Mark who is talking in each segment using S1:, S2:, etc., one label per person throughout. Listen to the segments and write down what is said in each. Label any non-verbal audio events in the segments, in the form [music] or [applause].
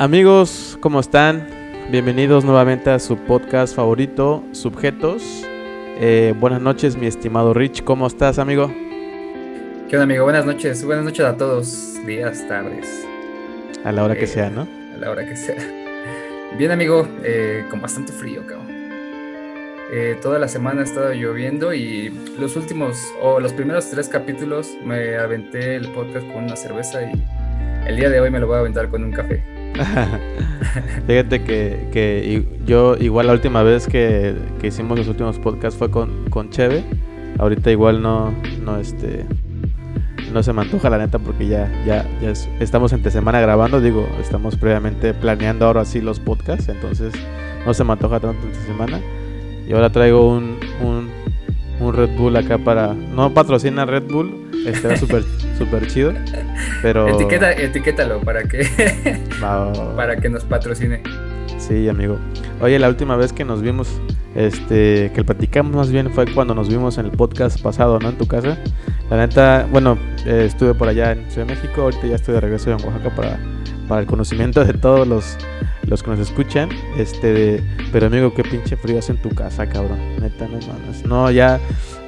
S1: Amigos, ¿cómo están? Bienvenidos nuevamente a su podcast favorito, Subjetos. Eh, buenas noches, mi estimado Rich. ¿Cómo estás, amigo?
S2: ¿Qué onda, amigo? Buenas noches. Buenas noches a todos. Días, tardes.
S1: A la hora que eh, sea, ¿no?
S2: A la hora que sea. Bien, amigo. Eh, con bastante frío, cabrón. toda la semana ha estado lloviendo y los últimos, o los primeros tres capítulos me aventé el podcast con una cerveza y el día de hoy me lo voy a aventar con un café. [laughs]
S1: Fíjate que, yo igual la última vez que, hicimos los últimos podcasts fue con, con Cheve. Ahorita igual no, no este no se me antoja la neta porque ya, ya, ya estamos entre semana grabando, digo, estamos previamente planeando ahora sí los podcasts, entonces no se me antoja tanto entre semana. Y ahora traigo un, un, un Red Bull acá para... No patrocina Red Bull, Está súper super chido. Pero.
S2: Etiqueta, etiquétalo para que. [laughs] para que nos patrocine.
S1: Sí, amigo. Oye, la última vez que nos vimos, este, que platicamos más bien fue cuando nos vimos en el podcast pasado, ¿no? En tu casa. La neta, bueno, eh, estuve por allá en Ciudad de México, ahorita ya estoy de regreso en Oaxaca para, para el conocimiento de todos los, los que nos escuchan. Este, pero amigo, qué pinche frío hace en tu casa, cabrón. Neta, no mames. No, ya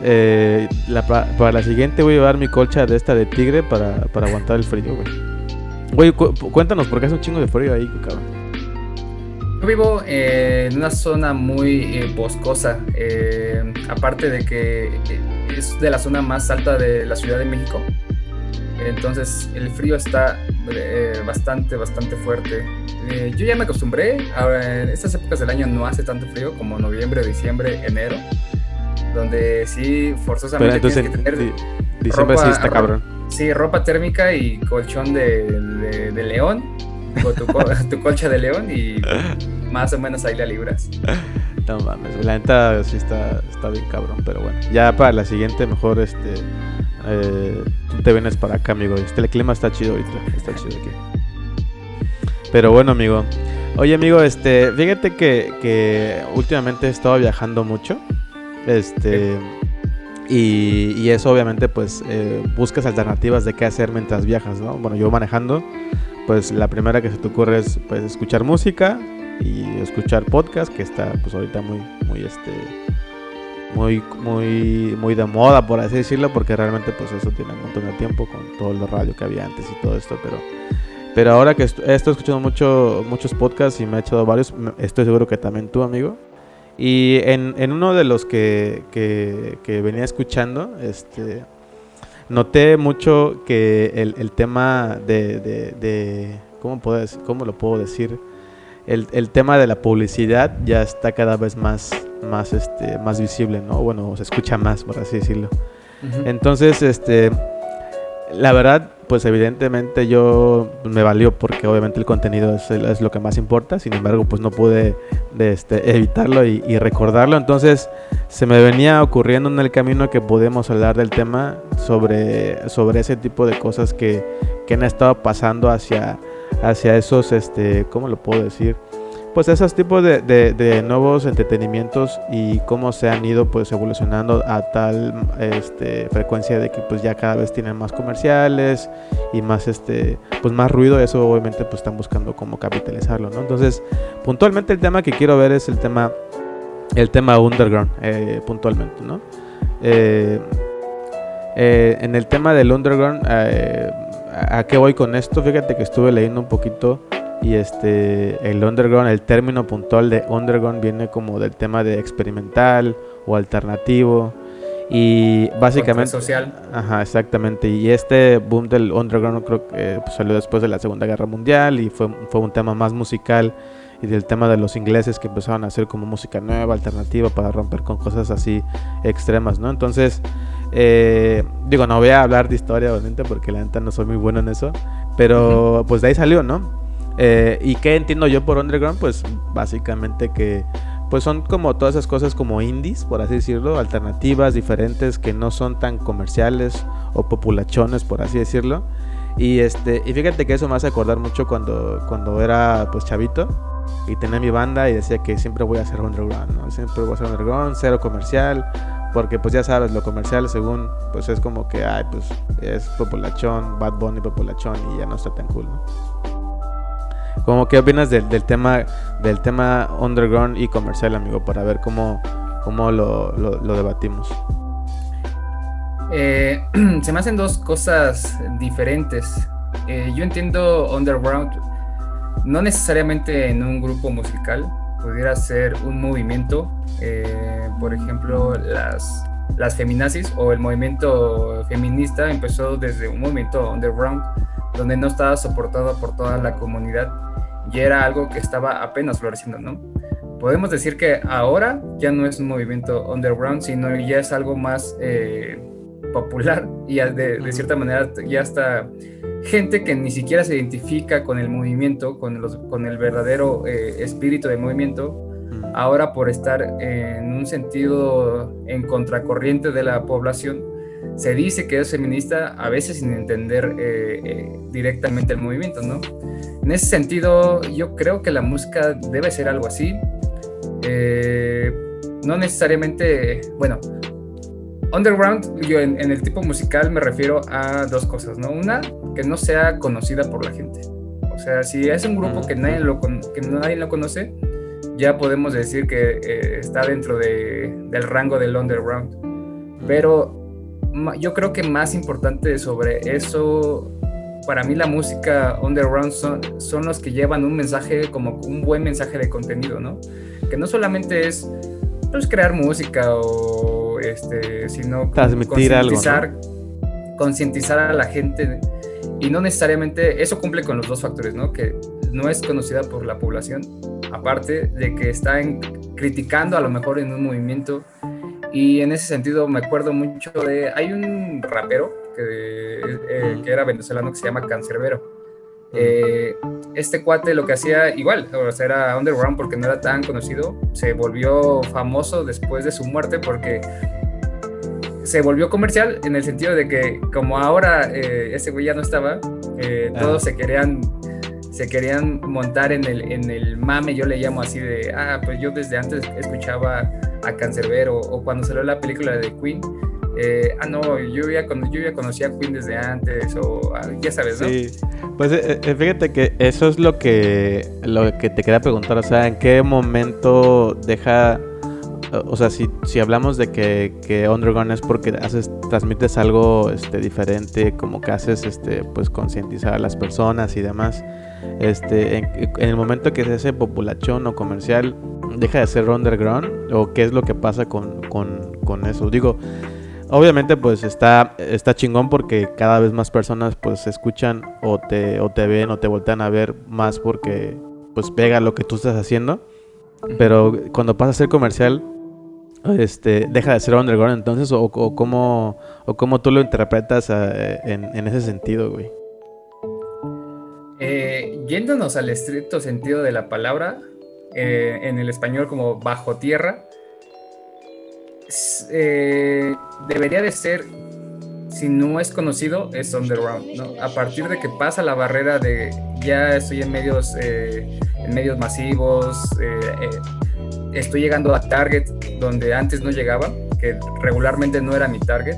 S1: eh, para la siguiente voy a llevar mi colcha de esta de tigre para, para aguantar el frío, güey. Güey, cuéntanos, por qué hace un chingo de frío ahí, cabrón.
S2: Yo vivo en una zona muy eh, boscosa, eh, aparte de que es de la zona más alta de la Ciudad de México. Entonces el frío está bastante, bastante fuerte. yo ya me acostumbré, ahora en estas épocas del año no hace tanto frío como noviembre, diciembre, enero donde sí forzosamente tienes que tener
S1: sí, ropa, sí está cabrón.
S2: Sí, ropa térmica y colchón de, de, león, o tu, [laughs] tu, colcha de león y más o menos ahí la libras.
S1: No mames, la neta sí está, está bien cabrón, pero bueno, ya para la siguiente mejor este eh, te vienes para acá, amigo. Este el clima está chido ahorita, está chido aquí. Pero bueno, amigo. Oye, amigo, este, fíjate que, que últimamente he estado viajando mucho. Este. Y, eso obviamente pues eh, buscas alternativas de qué hacer mientras viajas, ¿no? Bueno, yo manejando, pues la primera que se te ocurre es pues escuchar música y escuchar podcast, que está pues ahorita muy, muy este muy, muy, muy de moda, por así decirlo, porque realmente pues eso tiene un montón de tiempo con todo el radio que había antes y todo esto, pero, pero ahora que he estado escuchando mucho, muchos podcasts y me he echado varios, estoy seguro que también tú, amigo, y en, en uno de los que, que, venía escuchando, este, noté mucho que el, el tema de, de, ¿cómo, puedo ¿cómo lo puedo decir? El, el, tema de la publicidad ya está cada vez más, más, este, más visible, ¿no? Bueno, se escucha más, por así decirlo. Entonces, este, la verdad, pues evidentemente yo me valió porque obviamente el contenido es, lo que más importa, sin embargo pues no pude este, evitarlo y, recordarlo, entonces se me venía ocurriendo en el camino que podemos hablar del tema sobre, sobre ese tipo de cosas que, que han estado pasando hacia, hacia esos, este, ¿cómo lo puedo decir? pues esos tipos de, nuevos entretenimientos y cómo se han ido pues evolucionando a tal este, frecuencia de que pues ya cada vez tienen más comerciales y más este pues más ruido. Eso obviamente pues están buscando cómo capitalizarlo no entonces puntualmente el tema que quiero ver es el tema el tema underground eh, puntualmente no eh, eh, en el tema del underground a qué voy con esto fíjate que estuve leyendo un poquito y este, el underground, el término puntual de underground viene como del tema de experimental o alternativo. Y básicamente...
S2: social.
S1: Ajá, exactamente. Y este boom del underground creo que pues, salió después de la Segunda Guerra Mundial y fue, fue un tema más musical y del tema de los ingleses que empezaron a hacer como música nueva, alternativa, para romper con cosas así extremas, ¿no? Entonces, eh, digo, no voy a hablar de historia, obviamente, porque la neta no soy muy bueno en eso, pero pues de ahí salió, ¿no? Eh, ¿Y qué entiendo yo por underground? Pues básicamente que pues son como todas esas cosas como indies, por así decirlo, alternativas, diferentes, que no son tan comerciales o populachones, por así decirlo. Y este, y fíjate que eso me hace acordar mucho cuando, cuando era pues chavito y tenía mi banda y decía que siempre voy a hacer underground, ¿no? Siempre voy a hacer underground, cero comercial, porque pues ya sabes, lo comercial según pues es como que, ay, pues es populachón, Bad Bunny populachón y ya no está tan cool, ¿no? como qué opinas del, tema del tema underground y comercial, amigo, para ver cómo, cómo lo, debatimos.
S2: Eh, [clears throat] se me hacen dos cosas diferentes. Eh, yo entiendo underground no necesariamente en un grupo musical, pudiera ser un movimiento, eh, por ejemplo, las, las feminazis o el movimiento feminista empezó desde un movimiento underground donde no estaba soportado por toda la comunidad y era algo que estaba apenas floreciendo, ¿no? Podemos decir que ahora ya no es un movimiento underground, sino ya es algo más eh, popular y de, de, cierta manera ya está gente que ni siquiera se identifica con el movimiento, con, los, con el verdadero eh, espíritu del movimiento, ahora por estar en un sentido en contracorriente de la población, se dice que es feminista a veces sin entender eh, eh, directamente el movimiento, ¿no? En ese sentido, yo creo que la música debe ser algo así. no necesariamente, bueno, underground, yo en, el tipo musical me refiero a dos cosas, ¿no? Una, que no sea conocida por la gente. O sea, si es un grupo que nadie lo, que nadie lo conoce, ya podemos decir que eh, está dentro de, del rango del underground. Pero yo creo que más importante sobre eso, para mí la música underground son, son los que llevan un mensaje como un buen mensaje de contenido, ¿no? Que no solamente es pues, crear música o este, sino
S1: transmitir algo.
S2: Concientizar a la gente y no necesariamente eso cumple con los dos factores, ¿no? Que no es conocida por la población, aparte de que está criticando a lo mejor en un movimiento y en ese sentido me acuerdo mucho de hay un rapero que, eh, que era venezolano que se llama Cancerbero eh, este cuate lo que hacía igual, o sea, era underground porque no era tan conocido, se volvió famoso después de su muerte porque se volvió comercial en el sentido de que como ahora eh, ese güey ya no estaba, eh, todos se querían se querían montar en el, en el mame, yo le llamo así de, ah, pues yo desde antes escuchaba a Cancerbero o cuando salió la película de Queen, eh, ah, no, yo ya, yo ya conocía a Queen desde antes, o ah, ya sabes, ¿no? Sí,
S1: pues eh, eh, fíjate que eso es lo que, lo que te quería preguntar, o sea, ¿en qué momento deja, o sea, si, si hablamos de que, Underground es porque haces, transmites algo este, diferente, como que haces, este, pues, concientizar a las personas y demás, este, en, el momento que se hace populachón o comercial, deja de ser underground, o qué es lo que pasa con, con, con eso, digo... Obviamente pues está, está chingón porque cada vez más personas pues escuchan o te, o te ven o te voltean a ver más porque pues pega lo que tú estás haciendo. Pero cuando pasa a ser comercial, este, deja de ser underground entonces o, o, cómo, o cómo tú lo interpretas eh, en, ese sentido, güey.
S2: Eh, yéndonos al estricto sentido de la palabra, eh, en el español como bajo tierra, eh, debería de ser, si no es conocido, es underground, ¿no? A partir de que pasa la barrera de ya estoy en medios, eh, en medios masivos, eh, estoy llegando a target donde antes no llegaba, que regularmente no era mi target,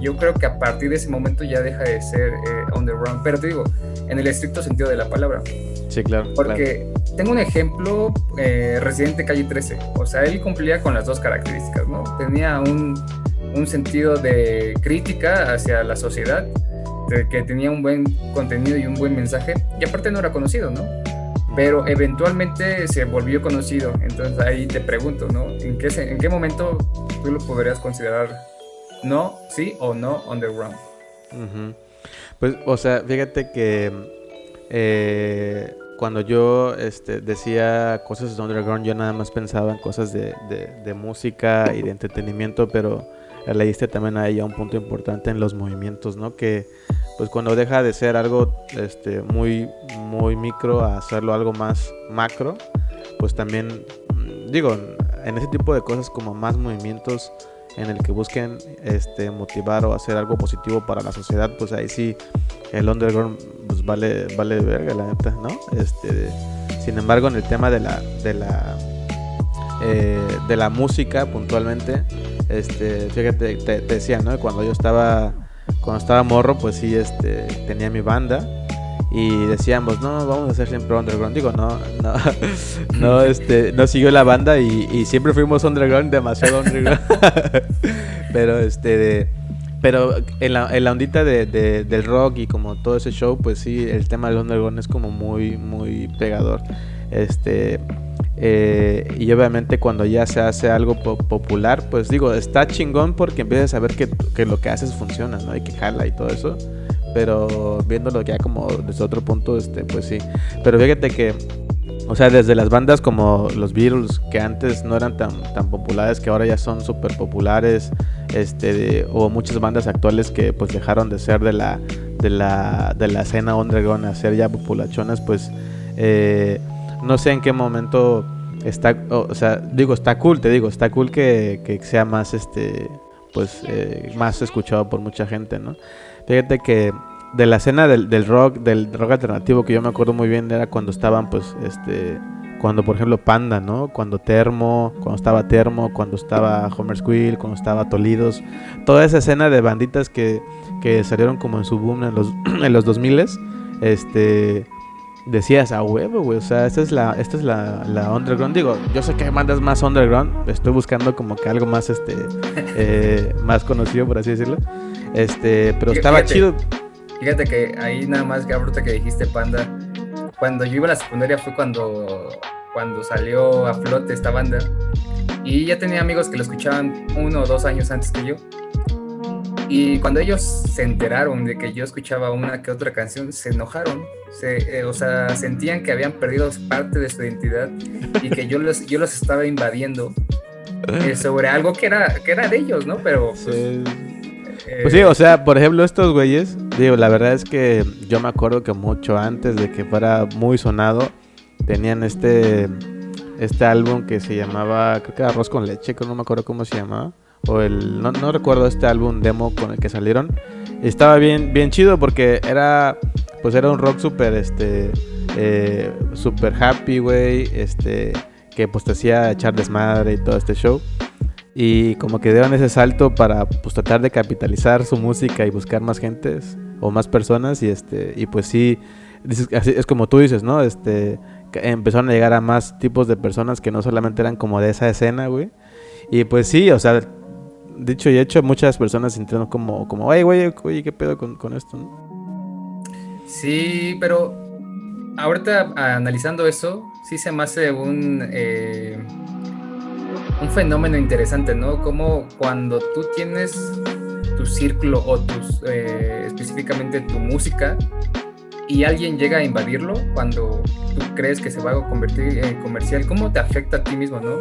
S2: yo creo que a partir de ese momento ya deja de ser underground, pero te digo, en el estricto sentido de la palabra.
S1: Sí, claro.
S2: Porque tengo un ejemplo, eh, Residente Calle 13. O sea, él cumplía con las dos características, ¿no? Tenía un, un sentido de crítica hacia la sociedad, que tenía un buen contenido y un buen mensaje, y aparte no era conocido, ¿no? Pero eventualmente se volvió conocido. Entonces ahí te pregunto, ¿no? ¿En qué, en qué momento tú lo podrías considerar no, sí o no underground?
S1: Pues, o sea, fíjate que eh, cuando yo este, decía cosas de underground, yo nada más pensaba en cosas de, música y de entretenimiento, pero leíste también ahí a un punto importante en los movimientos, ¿no? Que pues cuando deja de ser algo este, muy, muy micro a hacerlo algo más macro, pues también, digo, en ese tipo de cosas como más movimientos en el que busquen este, motivar o hacer algo positivo para la sociedad, pues ahí sí el underground pues vale, vale verga, la neta, ¿no? Este, sin embargo, en el tema de la, de la, eh, de la música puntualmente, este, fíjate, te, decía, ¿no? Cuando yo estaba, cuando estaba morro, pues sí, este, tenía mi banda y decíamos, no, vamos a hacer siempre underground. Digo, no, no, [laughs] no, este, no siguió la banda y, siempre fuimos underground, demasiado underground. [laughs] pero este, pero en la, en la ondita de, del rock y como todo ese show, pues sí, el tema del underground es como muy, muy pegador. Este, eh, y obviamente cuando ya se hace algo popular, pues digo, está chingón porque empiezas a ver que, que, lo que haces funciona, ¿no? Y que jala y todo eso. Pero viéndolo ya como desde otro punto, este, pues sí. Pero fíjate que, o sea, desde las bandas como los Beatles, que antes no eran tan, tan populares, que ahora ya son súper populares, este, o muchas bandas actuales que pues dejaron de ser de la, de la, de la escena underground a ser ya populachonas, pues... Eh, no sé en qué momento está, o, sea, digo, está cool, te digo, está cool que, sea más, este, pues, eh, más escuchado por mucha gente, ¿no? Fíjate que de la escena del, rock, del rock alternativo que yo me acuerdo muy bien era cuando estaban, pues, este, cuando por ejemplo Panda, ¿no? Cuando Termo, cuando estaba Termo, cuando estaba Homer Squill, cuando estaba Tolidos, toda esa escena de banditas que, que salieron como en su boom en los, [clears throat] en los 2000 este decías a huevo, güey. O sea, esta es la, esta es la, la, underground. Digo, yo sé que hay bandas más underground. Estoy buscando como que algo más, este, eh, más conocido, por así decirlo. Este, pero estaba chido.
S2: Fíjate que ahí nada más, Gabruta, que dijiste Panda. Cuando yo iba a la secundaria fue cuando, cuando salió a flote esta banda. Y ya tenía amigos que lo escuchaban uno o dos años antes que yo. Y cuando ellos se enteraron de que yo escuchaba una que otra canción, se enojaron. Se, eh, o sea, sentían que habían perdido parte de su identidad y que yo los, yo los estaba invadiendo [laughs] eh, sobre algo que era, que era de ellos, ¿no? Pero... Pues,
S1: eh, pues sí, o sea, por ejemplo, estos güeyes, digo, la verdad es que yo me acuerdo que mucho antes de que fuera muy sonado, tenían este, este álbum que se llamaba, creo que era Arroz con Leche, que no me acuerdo cómo se llamaba o el no, no, recuerdo este álbum demo con el que salieron. Estaba bien bien chido porque era pues era un rock súper este eh, super happy güey este que pues te hacía echar desmadre y todo este show y como que dieron ese salto para pues tratar de capitalizar su música y buscar más gentes o más personas y este y pues sí es como tú dices no este empezaron a llegar a más tipos de personas que no solamente eran como de esa escena güey y pues sí, o sea, dicho y hecho, muchas personas sintieron como, como, ay, güey, oye, ¿qué pedo con, esto?
S2: Sí, pero ahorita analizando eso, sí se me hace un, eh, un fenómeno interesante, ¿no? Como cuando tú tienes tu círculo o tus, eh, específicamente tu música y alguien llega a invadirlo, cuando tú crees que se va a convertir en comercial, ¿cómo te afecta a ti mismo, no?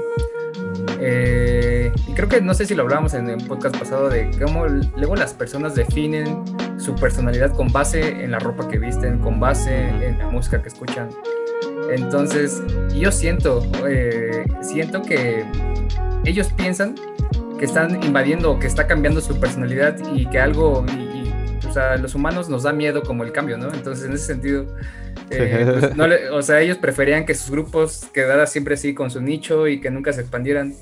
S2: Eh, y creo que no sé si lo hablábamos en el podcast pasado de cómo luego las personas definen su personalidad con base en la ropa que visten, con base en la música que escuchan. Entonces, yo siento, eh, siento que ellos piensan que están invadiendo o que está cambiando su personalidad y que algo, y, o sea, los humanos nos da miedo como el cambio, ¿no? Entonces, en ese sentido, eh, pues, [laughs] o sea, ellos preferían que sus grupos quedaran siempre así con su nicho y que nunca se expandieran.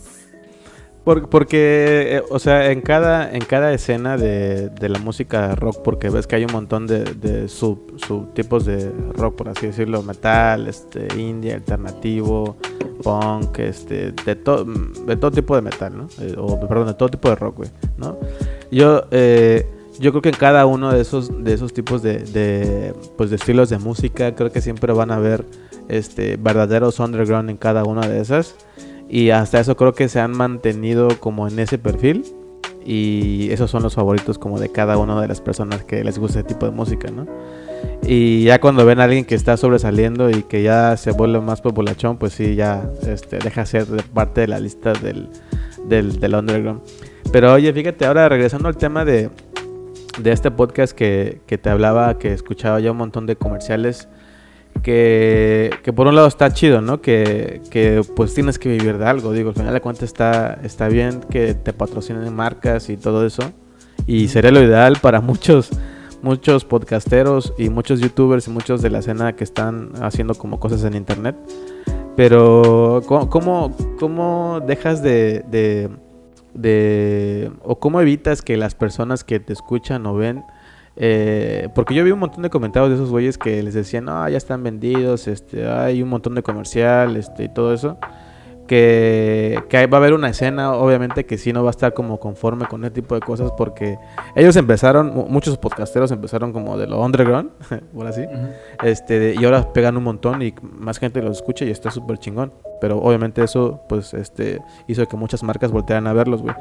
S1: Porque, eh, o sea, en cada, en cada escena de, la música rock, porque ves que hay un montón de, de subtipos de rock, por así decirlo, metal, este, indie, alternativo, punk, este, de, todo de todo tipo de metal, ¿no? Eh, o, perdón, de todo tipo de rock, güey, ¿no? Yo, eh, yo creo que en cada uno de esos, de esos tipos de, pues de estilos de música, creo que siempre van a haber este, verdaderos underground en cada una de esas. Y hasta eso creo que se han mantenido como en ese perfil. Y esos son los favoritos como de cada una de las personas que les gusta ese tipo de música, ¿no? Y ya cuando ven a alguien que está sobresaliendo y que ya se vuelve más populachón, pues sí, ya este, deja ser parte de la lista del, del, del underground. Pero oye, fíjate, ahora regresando al tema de, de este podcast que, te hablaba, que escuchaba ya un montón de comerciales, que, por un lado está chido, ¿no? Que, pues tienes que vivir de algo, digo, al final de cuentas está, está bien que te patrocinen marcas y todo eso, y sería lo ideal para muchos muchos podcasteros y muchos youtubers y muchos de la escena que están haciendo como cosas en internet. Pero, ¿cómo, cómo, dejas de, de o cómo evitas que las personas que te escuchan o ven eh, porque yo vi un montón de comentarios de esos güeyes que les decían, no, ya están vendidos, este, hay un montón de comercial, este, y todo eso que, va a haber una escena, obviamente, que sí no va a estar como conforme con ese tipo de cosas, porque ellos empezaron, muchos podcasteros empezaron como de lo underground, [laughs] por así, este, y ahora pegan un montón y más gente los escucha y está súper chingón. Pero obviamente eso, pues, este, hizo que muchas marcas voltearan a verlos, güey.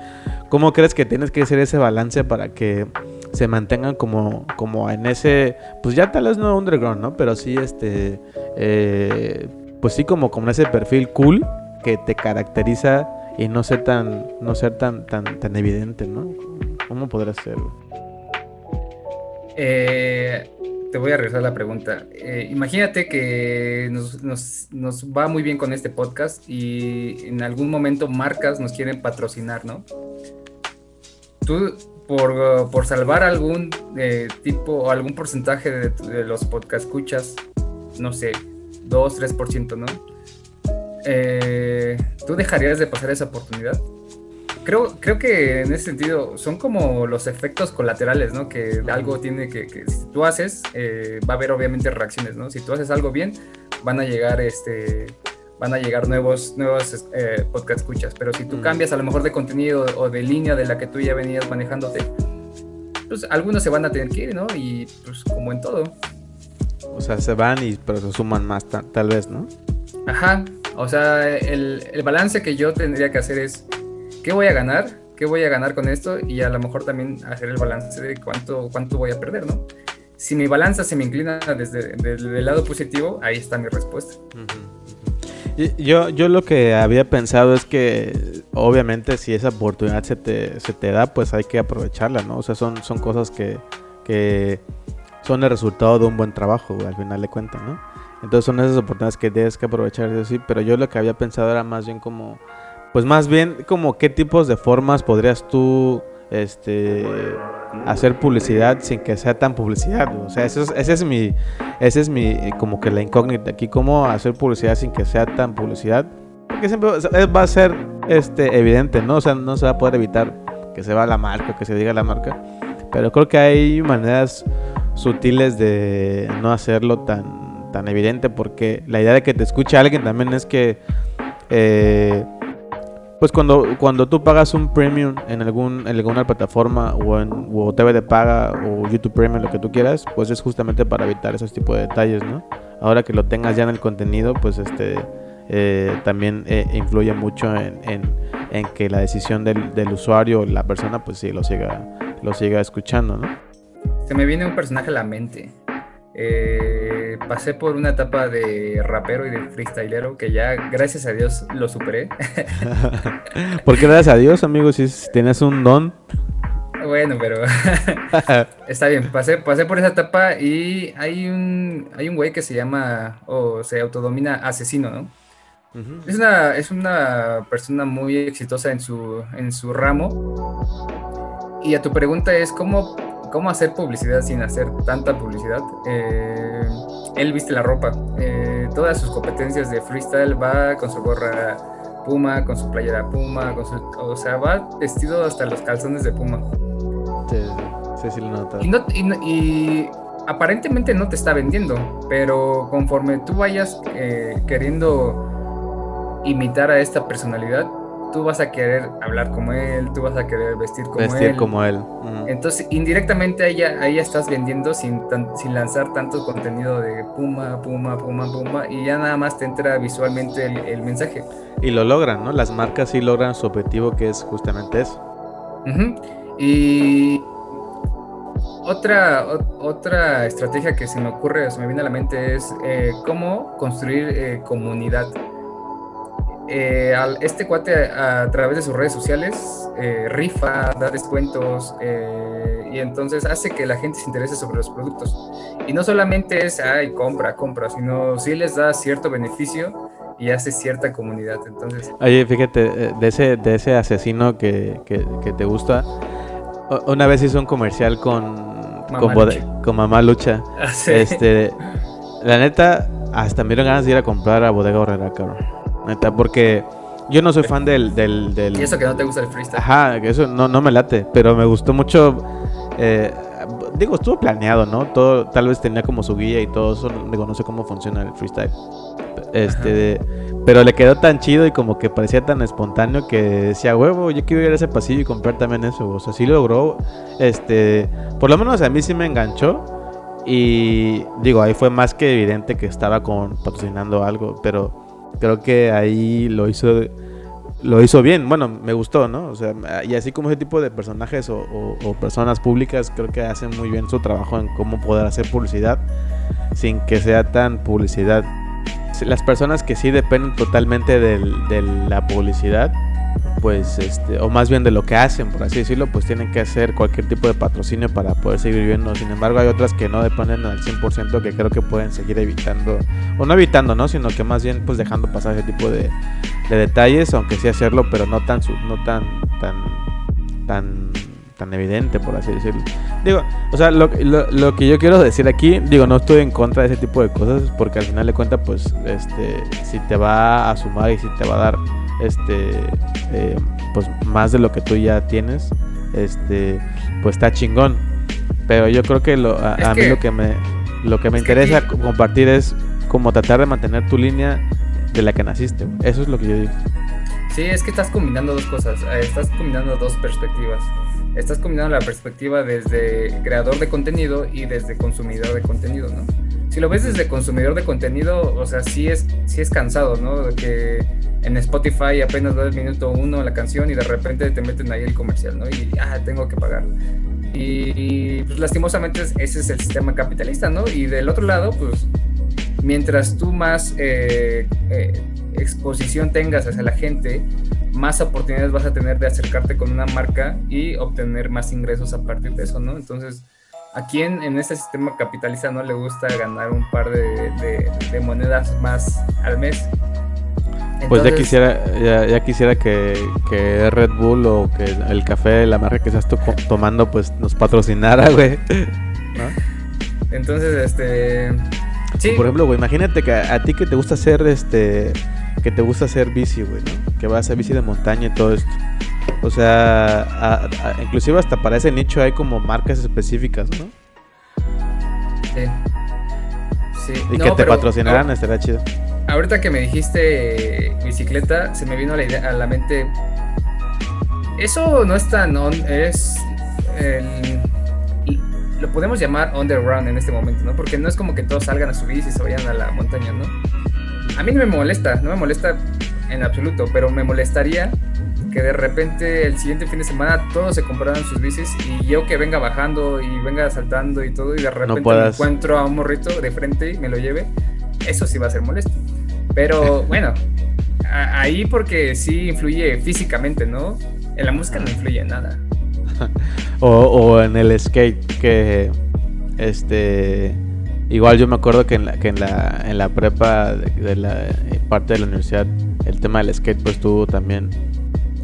S1: ¿Cómo crees que tienes que hacer ese balance para que se mantengan como, como en ese, pues ya tal vez no underground, ¿no? Pero sí, este, eh, pues sí como, como ese perfil cool que te caracteriza y no ser tan, no ser tan, tan, tan evidente, ¿no? ¿Cómo podrás serlo?
S2: Eh, te voy a regresar la pregunta. Eh, imagínate que nos, va muy bien con este podcast y en algún momento marcas nos quieren patrocinar, ¿no? Tú, por, salvar algún eh, tipo o algún porcentaje de, de los podcast escuchas, no sé, 2, 3%, ¿no? Eh, ¿tú dejarías de pasar esa oportunidad? Creo, creo que en ese sentido son como los efectos colaterales, ¿no? Que algo tiene que, si tú haces, eh, va a haber obviamente reacciones, ¿no? Si tú haces algo bien, van a llegar, este, van a llegar nuevos, nuevos eh, podcast escuchas, pero si tú mm. cambias a lo mejor de contenido o de línea de la que tú ya venías manejándote, pues algunos se van a tener que ir, ¿no? Y pues como en todo.
S1: O sea, se van y pero se suman más tal vez, ¿no?
S2: Ajá, o sea, el, balance que yo tendría que hacer es, ¿qué voy a ganar? ¿Qué voy a ganar con esto? Y a lo mejor también hacer el balance de cuánto, cuánto voy a perder, ¿no? Si mi balanza se me inclina desde, el lado positivo, ahí está mi respuesta.
S1: Yo, yo lo que había pensado es que obviamente si esa oportunidad se te, se te da, pues hay que aprovecharla, ¿no? O sea, son, son cosas que, que son el resultado de un buen trabajo, al final de cuentas, ¿no? Entonces son esas oportunidades que tienes que aprovechar, sí, pero yo lo que había pensado era más bien como, pues más bien como qué tipos de formas podrías tú, este, hacer publicidad sin que sea tan publicidad, o sea, es, ese es mi, ese es mi, como que la incógnita aquí, cómo hacer publicidad sin que sea tan publicidad, porque siempre va a ser, este, evidente, ¿no? O sea, no se va a poder evitar que se va la marca, que se diga la marca, pero creo que hay maneras sutiles de no hacerlo tan tan evidente porque la idea de que te escuche alguien también es que eh, pues cuando, cuando tú pagas un premium en, algún, en alguna plataforma o en o TV de paga o YouTube Premium, lo que tú quieras, pues es justamente para evitar esos tipos de detalles, ¿no? Ahora que lo tengas ya en el contenido, pues este eh, también eh, influye mucho en, en, que la decisión del, del usuario o la persona, pues sí, lo siga, lo siga escuchando, ¿no?
S2: Se me viene un personaje a la mente eh, pasé por una etapa de rapero y de freestylero que ya, gracias a Dios, lo superé. [laughs]
S1: ¿Por qué gracias a Dios, amigo? Si tienes un don.
S2: Bueno, pero [laughs] está bien. Pasé, pasé por esa etapa y hay un, hay un güey que se llama o se autodomina asesino, ¿no? es, una, es una persona muy exitosa en su, en su ramo. Y a tu pregunta es, ¿cómo cómo hacer publicidad sin hacer tanta publicidad. Eh, él viste la ropa. Eh, todas sus competencias de freestyle va con su gorra Puma, con su playera Puma, con su, o sea, va vestido hasta los calzones de Puma.
S1: Sí, sí, sí, lo
S2: y, y, aparentemente no te está vendiendo, pero conforme tú vayas eh, queriendo imitar a esta personalidad, tú vas a querer hablar como él, tú vas a querer vestir como
S1: vestir
S2: él.
S1: como él.
S2: Entonces, indirectamente ahí ya, ahí estás vendiendo sin, sin lanzar tanto contenido de puma, puma, puma, puma, y ya nada más te entra visualmente el, mensaje.
S1: Y lo logran, ¿no? Las marcas sí logran su objetivo, que es justamente eso.
S2: Y otra, otra estrategia que se me ocurre, se me viene a la mente es eh, cómo construir eh, comunidad. Eh, este cuate a, través de sus redes sociales eh, rifa, da descuentos eh, y entonces hace que la gente se interese sobre los productos. Y no solamente es, ay, compra, compra, sino sí les da cierto beneficio y hace cierta comunidad. Entonces,
S1: Oye, fíjate, de ese, de ese asesino que, que, te gusta, una vez hizo un comercial con, con, Mamá Lucha. Ah, este, la neta, hasta me dieron ganas de ir a comprar a Bodega Horrera, cabrón. Neta, porque yo no soy fan del, del,
S2: Y eso que no te gusta el freestyle.
S1: Ajá, que eso no, no me late, pero me gustó mucho. Eh, digo, estuvo planeado, ¿no? Todo, tal vez tenía como su guía y todo eso, digo, no sé cómo funciona el freestyle. Este, pero le quedó tan chido y como que parecía tan espontáneo que decía, huevo, yo quiero ir a ese pasillo y comprar también eso. O sea, sí logró, este, por lo menos a mí sí me enganchó. Y digo, ahí fue más que evidente que estaba con, patrocinando algo, pero creo que ahí lo hizo lo hizo bien, bueno, me gustó, ¿no? O sea, y así como ese tipo de personajes o, o, personas públicas creo que hacen muy bien su trabajo en cómo poder hacer publicidad sin que sea tan publicidad. Las personas que sí dependen totalmente de la publicidad, pues, este, o más bien de lo que hacen, por así decirlo, pues tienen que hacer cualquier tipo de patrocinio para poder seguir viviendo. Sin embargo, hay otras que no dependen al 100% que creo que pueden seguir evitando, o no evitando, ¿no? Sino que más bien pues dejando pasar ese tipo de, detalles, aunque sí hacerlo, pero no tan, no tan, tan, tan tan evidente, por así decirlo. Digo, o sea, lo, lo, que yo quiero decir aquí, digo, no estoy en contra de ese tipo de cosas, porque al final de cuentas, pues, este, si te va a sumar y si te va a dar este eh, pues más de lo que tú ya tienes este pues está chingón. Pero yo creo que lo, a, mí lo que me lo que me interesa compartir es como tratar de mantener tu línea de la que naciste eso es lo que yo digo.
S2: Sí es que estás combinando dos cosas eh, estás combinando dos perspectivas. Estás combinando la perspectiva desde creador de contenido y desde consumidor de contenido no si lo ves desde consumidor de contenido, o sea, sí es, sí es cansado, ¿no? De que en Spotify apenas va el minuto uno la canción y de repente te meten ahí el comercial, ¿no? Y, ah, tengo que pagar. Y, pues lastimosamente ese es el sistema capitalista, ¿no? Y del otro lado, pues mientras tú más eh, eh, exposición tengas hacia la gente, más oportunidades vas a tener de acercarte con una marca y obtener más ingresos a partir de eso, ¿no? Entonces, ¿A quién en este sistema capitalista no le gusta ganar un par de, monedas más al mes?
S1: pues ya quisiera, ya, quisiera que, Red Bull o que el café, la marca que estás tomando, pues nos patrocinara, güey.
S2: Entonces, este.
S1: Sí. Por ejemplo, güey, imagínate que a, ti que te gusta hacer este. Que te gusta hacer bici, güey, ¿no? Que vas a bici de montaña y todo esto. O sea, inclusive hasta para ese nicho hay como marcas específicas, ¿no?
S2: Sí. Sí.
S1: Y que te patrocinaran, estaría chido.
S2: Ahorita que me dijiste bicicleta, se me vino a la, idea, a la mente. Eso no es tan. es. lo podemos llamar underground en este momento, ¿no? Porque no es como que todos salgan a subir y se vayan a la montaña, ¿no? A mí no me molesta, no me molesta en absoluto, pero me molestaría que de repente el siguiente fin de semana todos se compraran sus bicis y yo que venga bajando y venga saltando y todo y de repente me encuentro a un morrito de frente y me lo lleve, eso sí va a ser molesto. Pero [laughs] bueno, ahí porque sí influye físicamente, ¿no? En la música no influye nada. [laughs]
S1: o, en el skate que este igual yo me acuerdo que en la, que en la, en la prepa de, la parte de la universidad el tema del skate pues tuvo también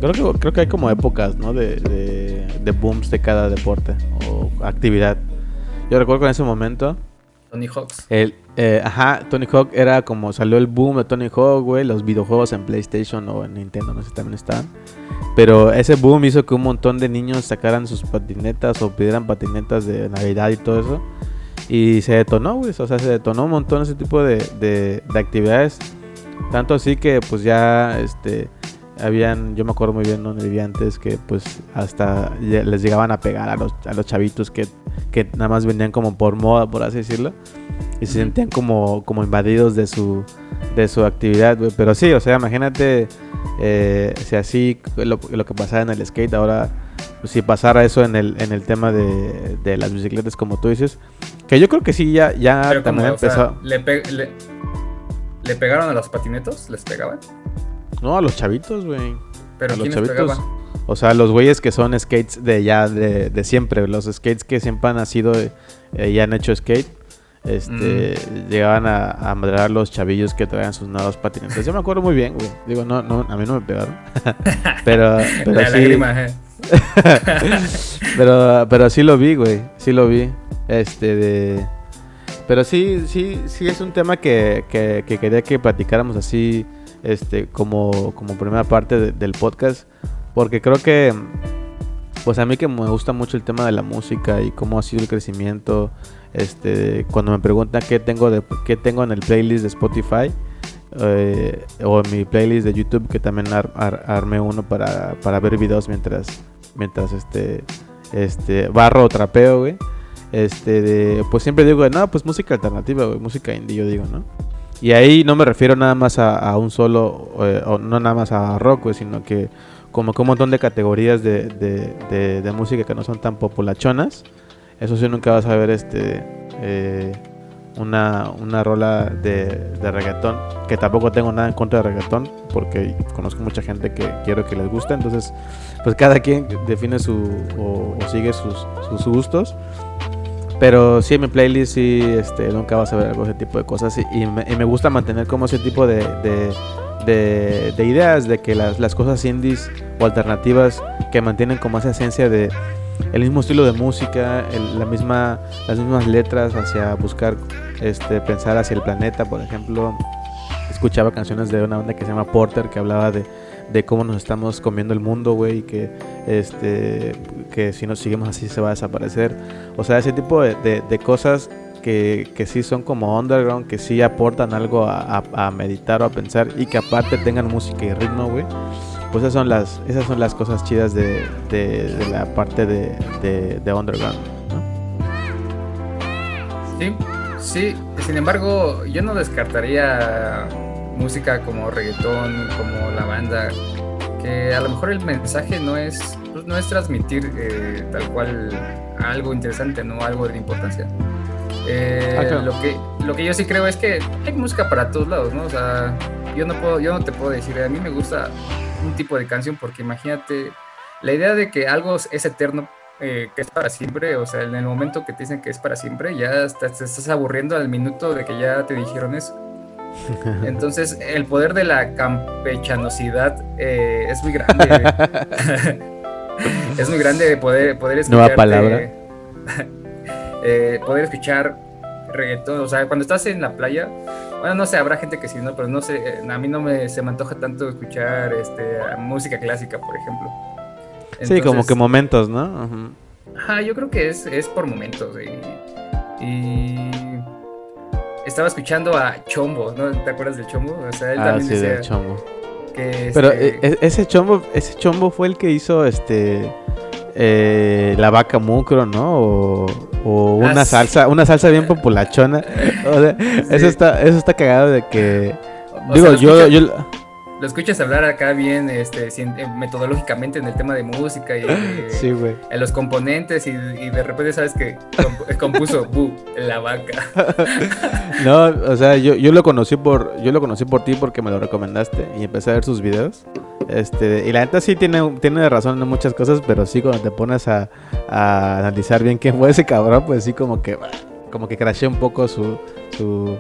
S1: Creo que, creo que hay como épocas, ¿no? De, de, booms de cada deporte o actividad. Yo recuerdo que en ese momento...
S2: Tony Hawks.
S1: El, eh, ajá, Tony Hawk era como salió el boom de Tony Hawk, güey. Los videojuegos en PlayStation o en Nintendo, no sé si también estaban. Pero ese boom hizo que un montón de niños sacaran sus patinetas o pidieran patinetas de Navidad y todo eso. Y se detonó, güey. O sea, se detonó un montón ese tipo de, de, de actividades. Tanto así que pues ya este habían, yo me acuerdo muy bien, ¿no? Vivía antes que pues hasta les llegaban a pegar a los, a los chavitos que, que nada más venían como por moda, por así decirlo. Y se sentían como, como invadidos de su, de su actividad, Pero sí, o sea, imagínate eh, si así lo, lo, que pasaba en el skate, ahora pues, si pasara eso en el, en el tema de, de, las bicicletas, como tú dices. Que yo creo que sí, ya, ya también empezó.
S2: ¿le, le, ¿Le pegaron a los patinetos? ¿Les pegaban?
S1: No, a los chavitos, güey.
S2: Pero a los chavitos.
S1: O sea, los güeyes que son skates de ya de, de siempre, los skates que siempre han nacido eh, y han hecho skate, este, mm. llegaban a, a madrear a los chavillos que traían sus nuevos patinetes. Yo me acuerdo muy bien, güey. Digo, no, no, a mí no me pegaron. [laughs] pero, pero sí. eh. [laughs] pero, pero sí lo vi, güey. Sí lo vi. Este, de. Pero sí, sí, sí es un tema que, que, que quería que platicáramos así este, como, como primera parte del podcast, porque creo que pues a mí que me gusta mucho el tema de la música y cómo ha sido el crecimiento, este, cuando me preguntan qué tengo de qué tengo en el playlist de Spotify eh, o en mi playlist de YouTube que también armé uno para, para ver videos mientras mientras este este barro o trapeo, güey. Este de, pues siempre digo, no, pues música alternativa, música indie, yo digo, ¿no? Y ahí no me refiero nada más a, un solo, eh, o no nada más a rock, güey, sino que como que un montón de categorías de, de, de, música que no son tan populachonas. Eso sí, nunca vas a ver este eh, una, una rola de, de reggaetón, que tampoco tengo nada en contra de reggaetón, porque conozco mucha gente que quiero que les guste, entonces pues cada quien define su o, sigue sus, sus, gustos. Pero sí, en mi playlist sí, este, nunca vas a ver algo ese tipo de cosas y, me, gusta mantener como ese tipo de, de, de, ideas de que las, las cosas indies o alternativas que mantienen como esa esencia de el mismo estilo de música, la misma, las mismas letras hacia buscar este, pensar hacia el planeta, por ejemplo. Escuchaba canciones de una banda que se llama Porter que hablaba de, de cómo nos estamos comiendo el mundo, güey, que, este, que si nos seguimos así se va a desaparecer. O sea, ese tipo de, de, cosas que, que, sí son como underground, que sí aportan algo a, a, meditar o a pensar y que aparte tengan música y ritmo, güey. Pues esas son las, esas son las cosas chidas de, de, de la parte de, de, underground,
S2: Sí, Sí, sin embargo, yo no descartaría música como reggaetón, como la banda, que a lo mejor el mensaje no es, pues, no es transmitir eh, tal cual algo interesante, no algo de importancia. Eh, ah, lo, que, lo que yo sí creo es que hay música para todos lados, ¿no? O sea, yo no, puedo, yo no te puedo decir, a mí me gusta un tipo de canción porque imagínate, la idea de que algo es eterno eh, que es para siempre, o sea, en el momento que te dicen que es para siempre, ya te estás aburriendo al minuto de que ya te dijeron eso. [laughs] Entonces, el poder de la campechanosidad eh, es muy grande. [laughs] es muy grande poder, poder escuchar.
S1: Nueva palabra. [laughs]
S2: Eh, poder escuchar reggaetón. O sea, cuando estás en la playa, bueno, no sé, habrá gente que sí, ¿no? Pero no sé, a mí no me, se me antoja tanto escuchar este, música clásica, por ejemplo
S1: sí, como que momentos, ¿no?
S2: Ajá, yo creo que es, es por momentos. Y, estaba escuchando a Chombo, ¿no? ¿Te acuerdas del Chombo? O sea, él
S1: ah, también sí, del Chombo. Pero este e, e, ese Chombo, ese Chombo fue el que hizo este eh, la vaca mucro, ¿no? O, o ah, una salsa, una salsa bien populachona. O sea, [laughs] eso está, eso está cagado de que digo, yo, yo
S2: lo escuchas hablar acá bien este, eh, metodológicamente en el tema de música y [laughs] en los componentes y, de repente sabes que [laughs] compuso Bu, la vaca. [laughs]
S1: no, o sea, yo, yo lo conocí por yo lo conocí por ti porque me lo recomendaste y empecé a ver sus videos. Este, y la neta sí tiene, tiene razón en muchas cosas, pero sí cuando te pones a, analizar bien quién fue ese cabrón, pues sí como que como que crashé un poco su, su,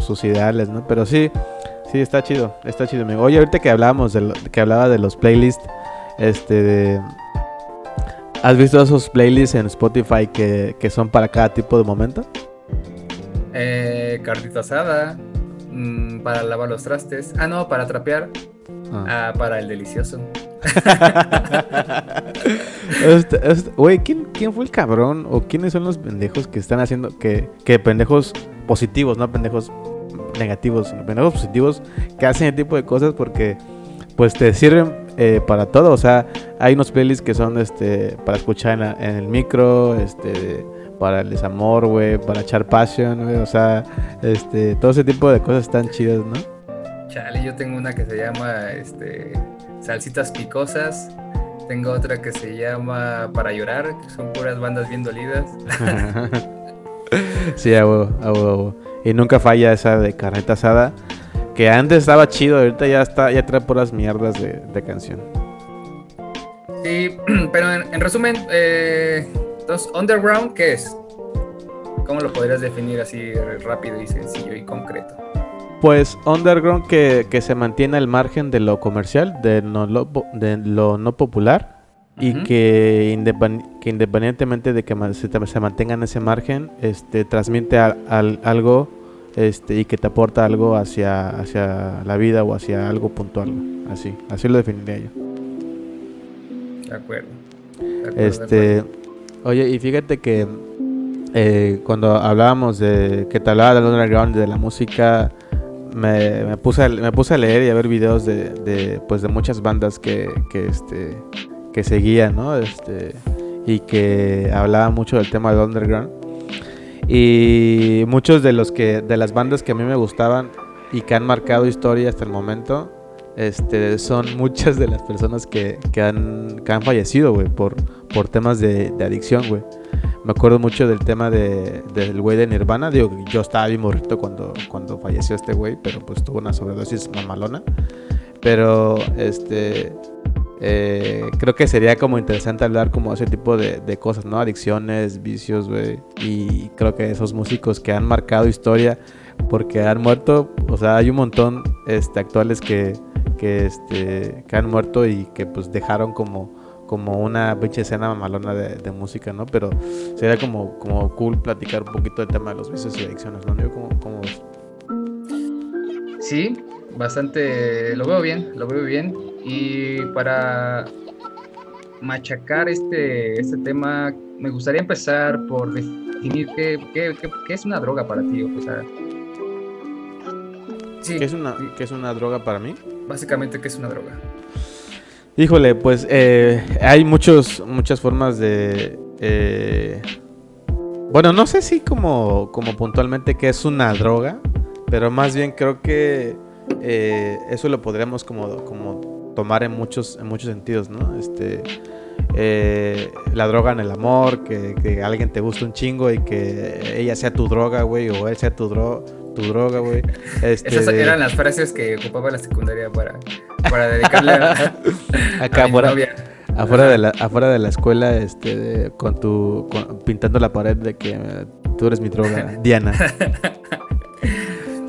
S1: sus ideales, ¿no? Pero sí, Sí, está chido, está chido, amigo. Oye, ahorita que hablábamos de que hablaba de los playlists, este de ¿Has visto esos playlists en Spotify que, son para cada tipo de momento?
S2: Eh, cartita asada, mm, para lavar los trastes. Ah, no, para trapear. Ah, ah para el delicioso. [laughs]
S1: Güey, ¿quién, ¿quién, fue el cabrón? ¿O quiénes son los pendejos que están haciendo que, que pendejos positivos, no pendejos negativos, sino pendejos positivos que hacen ese tipo de cosas porque pues te sirven eh, para todo. O sea, hay unos playlists que son este para escuchar en, el micro, este para el desamor, güey, para echar pasión, güey, o sea, este, todo ese tipo de cosas están chidas, ¿no?
S2: Chale, yo tengo una que se llama este salsitas picosas. Tengo otra que se llama Para llorar, que son puras bandas bien dolidas. [laughs]
S1: sí, a huevo, a huevo. Y nunca falla esa de carneta asada. Que antes estaba chido, ahorita ya está, ya trae puras mierdas de, canción.
S2: Sí, [clears throat] pero en, resumen, eh, entonces, Underground, ¿qué es? ¿Cómo lo podrías definir así rápido y sencillo y concreto?
S1: Pues underground que, se mantiene al margen de lo comercial, de, de lo no popular y que, independientemente de que se, mantenga en ese margen, este, transmite algo este, y que te aporta algo hacia, hacia la vida o hacia algo puntual. Así, así lo definiría yo.
S2: De acuerdo.
S1: este, oye, y fíjate que eh, cuando hablábamos de que te hablaba del underground de la música, me, puse a, me puse a leer y a ver videos de, pues de muchas bandas que, que este que seguía, ¿no? Este y que hablaba mucho del tema del underground. Y muchos de los que de las bandas que a mí me gustaban y que han marcado historia hasta el momento, este, son muchas de las personas que, que, han, que han fallecido, güey, por, por temas de, de adicción, güey. Me acuerdo mucho del tema de, del güey de Nirvana. Digo, yo estaba bien morrito cuando, cuando falleció este güey, pero pues tuvo una sobredosis mamalona. Pero, este, eh, creo que sería como interesante hablar como ese tipo de, de cosas, ¿no? Adicciones, vicios, güey. Y creo que esos músicos que han marcado historia porque han muerto, o sea, hay un montón este, actuales que, que, este, que han muerto y que pues dejaron como, como una pinche escena mamalona de, música, ¿no? Pero sería como, como cool platicar un poquito del tema de los vicios y adicciones, ¿no? Yo como,
S2: Sí, bastante, lo veo bien, lo veo bien. Y para machacar este, este tema, me gustaría empezar por definir qué, qué, qué, es una droga para ti. O sea,
S1: ¿Qué, es una, ¿Qué es una droga para mí?
S2: Básicamente, ¿qué es una droga?
S1: Híjole, pues eh, hay muchos, muchas formas de... Eh, bueno, no sé si como, como puntualmente qué es una droga, pero más bien creo que eh, eso lo podríamos como, como tomar en muchos, en muchos sentidos, ¿no? Este, la droga en el amor, que, que, alguien te guste un chingo y que ella sea tu droga, güey, o él sea tu droga tu droga, güey.
S2: Este, Esas eran las frases que ocupaba la secundaria para, para dedicarle a, [laughs]
S1: Acá, afuera, afuera, de la, afuera de la escuela, este, con tu, pintando la pared de que tú eres mi droga, [laughs] Diana. [laughs]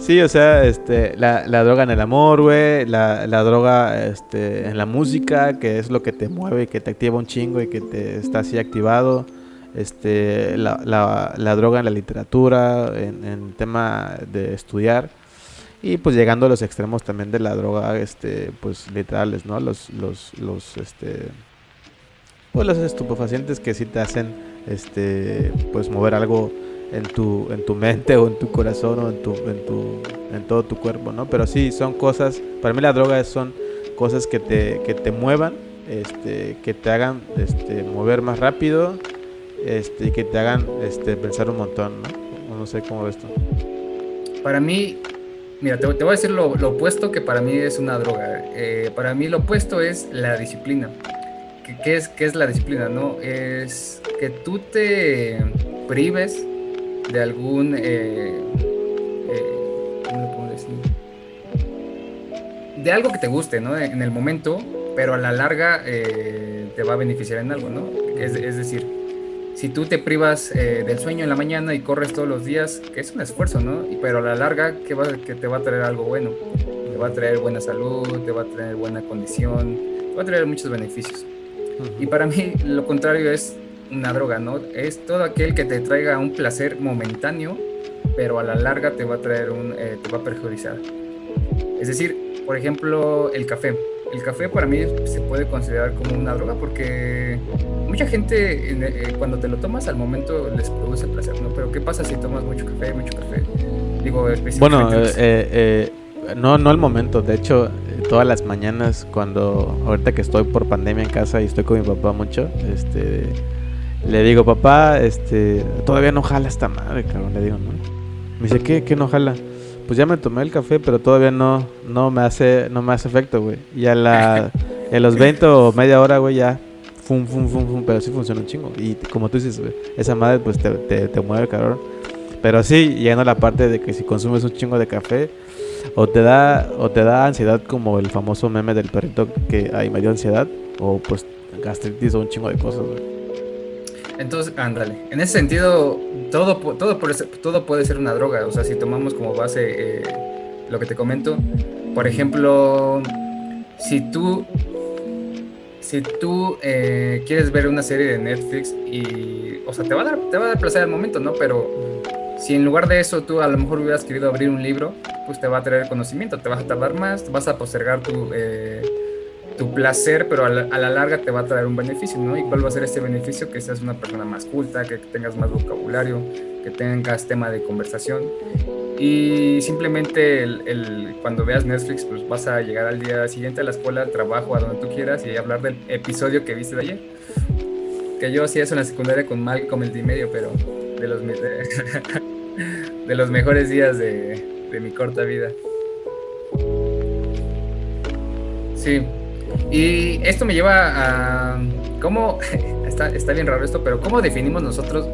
S1: Sí, o sea, este, la, la droga en el amor, güey, la, la, droga este, en la música, que es lo que te mueve, que te activa un chingo y que te está así activado este, la, la, droga en la literatura, en, en, tema de estudiar y pues llegando a los extremos también de la droga, este, pues literales, ¿no? Los, los, los, este, pues los estupefacientes que sí te hacen, este, pues mover algo en tu, en tu mente o en tu corazón o en tu, en tu, en todo tu cuerpo, ¿no? Pero sí, son cosas, para mí la droga son cosas que te, que te muevan, este, que te hagan, este, mover más rápido, este, y que te hagan este, pensar un montón, ¿no? No sé cómo ves tú.
S2: Para mí, mira, te, voy a decir lo, opuesto que para mí es una droga. Eh, para mí lo opuesto es la disciplina. ¿Qué, es, ¿Qué es la disciplina? No? Es que tú te prives de algún... Eh, eh, ¿Cómo puedo decir? De algo que te guste, ¿no? En el momento, pero a la larga te va a beneficiar en algo, ¿no? Es, es decir, si tú te privas eh, del sueño en la mañana y corres todos los días, que es un esfuerzo, ¿no? Pero a la larga, ¿qué va, que te va a traer algo bueno? Te va a traer buena salud, te va a traer buena condición, te va a traer muchos beneficios. Y para mí, lo contrario es una droga, ¿no? Es todo aquel que te traiga un placer momentáneo, pero a la larga te va a traer un, eh, te va a perjudicar. Es decir, por ejemplo, el café el café para mí se puede considerar como una droga porque mucha gente eh, cuando te lo tomas al momento les produce placer, ¿no? Pero ¿qué pasa si tomas mucho café, mucho café? Digo,
S1: Bueno, eh, no, no al momento, de hecho, todas las mañanas cuando, ahorita que estoy por pandemia en casa y estoy con mi papá mucho, este, le digo, papá, este, todavía no jala esta madre, cabrón, le digo, ¿no? Me dice, ¿qué, qué no jala? pues ya me tomé el café, pero todavía no, no me hace, no me hace efecto, güey. Y a la, en los 20 o media hora, güey, ya, fum, fum, fum, fum, pero sí funciona un chingo. Y como tú dices, güey, esa madre, pues te, te, mueve, cabrón. Pero sí, llegando a la parte de que si consumes un chingo de café, o te da, o te da ansiedad como el famoso meme del perrito que ahí me dio ansiedad, o pues gastritis o un chingo de cosas, güey.
S2: Entonces, ándale. En ese sentido, todo, todo, todo puede ser una droga. O sea, si tomamos como base eh, lo que te comento, por ejemplo, si tú, si tú eh, quieres ver una serie de Netflix y, o sea, te va a dar, te va a dar placer al momento, ¿no? Pero si en lugar de eso tú a lo mejor hubieras querido abrir un libro, pues te va a traer conocimiento, te vas a tardar más, vas a postergar tu, eh, tu placer, pero a la, larga te va a traer un beneficio, ¿no? ¿Y cuál va a ser este beneficio? Que seas una persona más culta, que tengas más vocabulario, que tengas tema de conversación. Y simplemente el, cuando veas Netflix, pues vas a llegar al día siguiente a la escuela, al trabajo, a donde tú quieras y hablar del episodio que viste de ayer. Que yo hacía eso en la secundaria con Malcolm el de medio, pero de los, [laughs] de, los mejores días de, de mi corta vida. Sí, y esto me lleva a cómo, [laughs] está, está bien raro esto, pero cómo definimos nosotros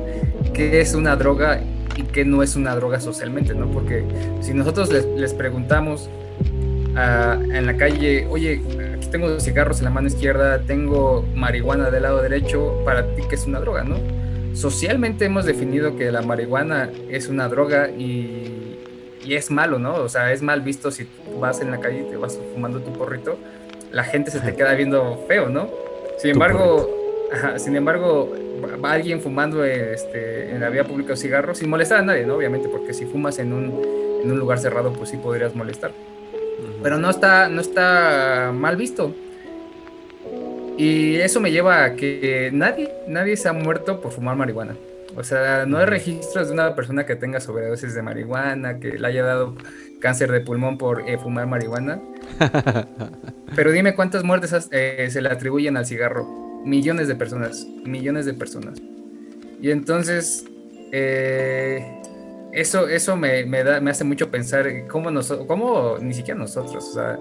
S2: qué es una droga y qué no es una droga socialmente, ¿no? Porque si nosotros les, preguntamos ah, en la calle, oye, aquí tengo cigarros en la mano izquierda, tengo marihuana del lado derecho, para ti qué es una droga, ¿no? Socialmente hemos definido que la marihuana es una droga y, y es malo, ¿no? O sea, es mal visto si vas en la calle y te vas fumando tu porrito la gente se te queda viendo feo, ¿no? Sin embargo, sin embargo, va alguien fumando este, en la vía pública un cigarro sin molestar a nadie, ¿no? Obviamente, porque si fumas en un, en un lugar cerrado, pues sí podrías molestar. Pero no está, no está mal visto. Y eso me lleva a que nadie, nadie se ha muerto por fumar marihuana. O sea, no hay registros de una persona que tenga sobredosis de marihuana, que le haya dado cáncer de pulmón por eh, fumar marihuana. [laughs] Pero dime cuántas muertes eh, se le atribuyen al cigarro. Millones de personas, millones de personas. Y entonces, eh, eso, eso me, da, me hace mucho pensar cómo, cómo ni siquiera nosotros, o sea,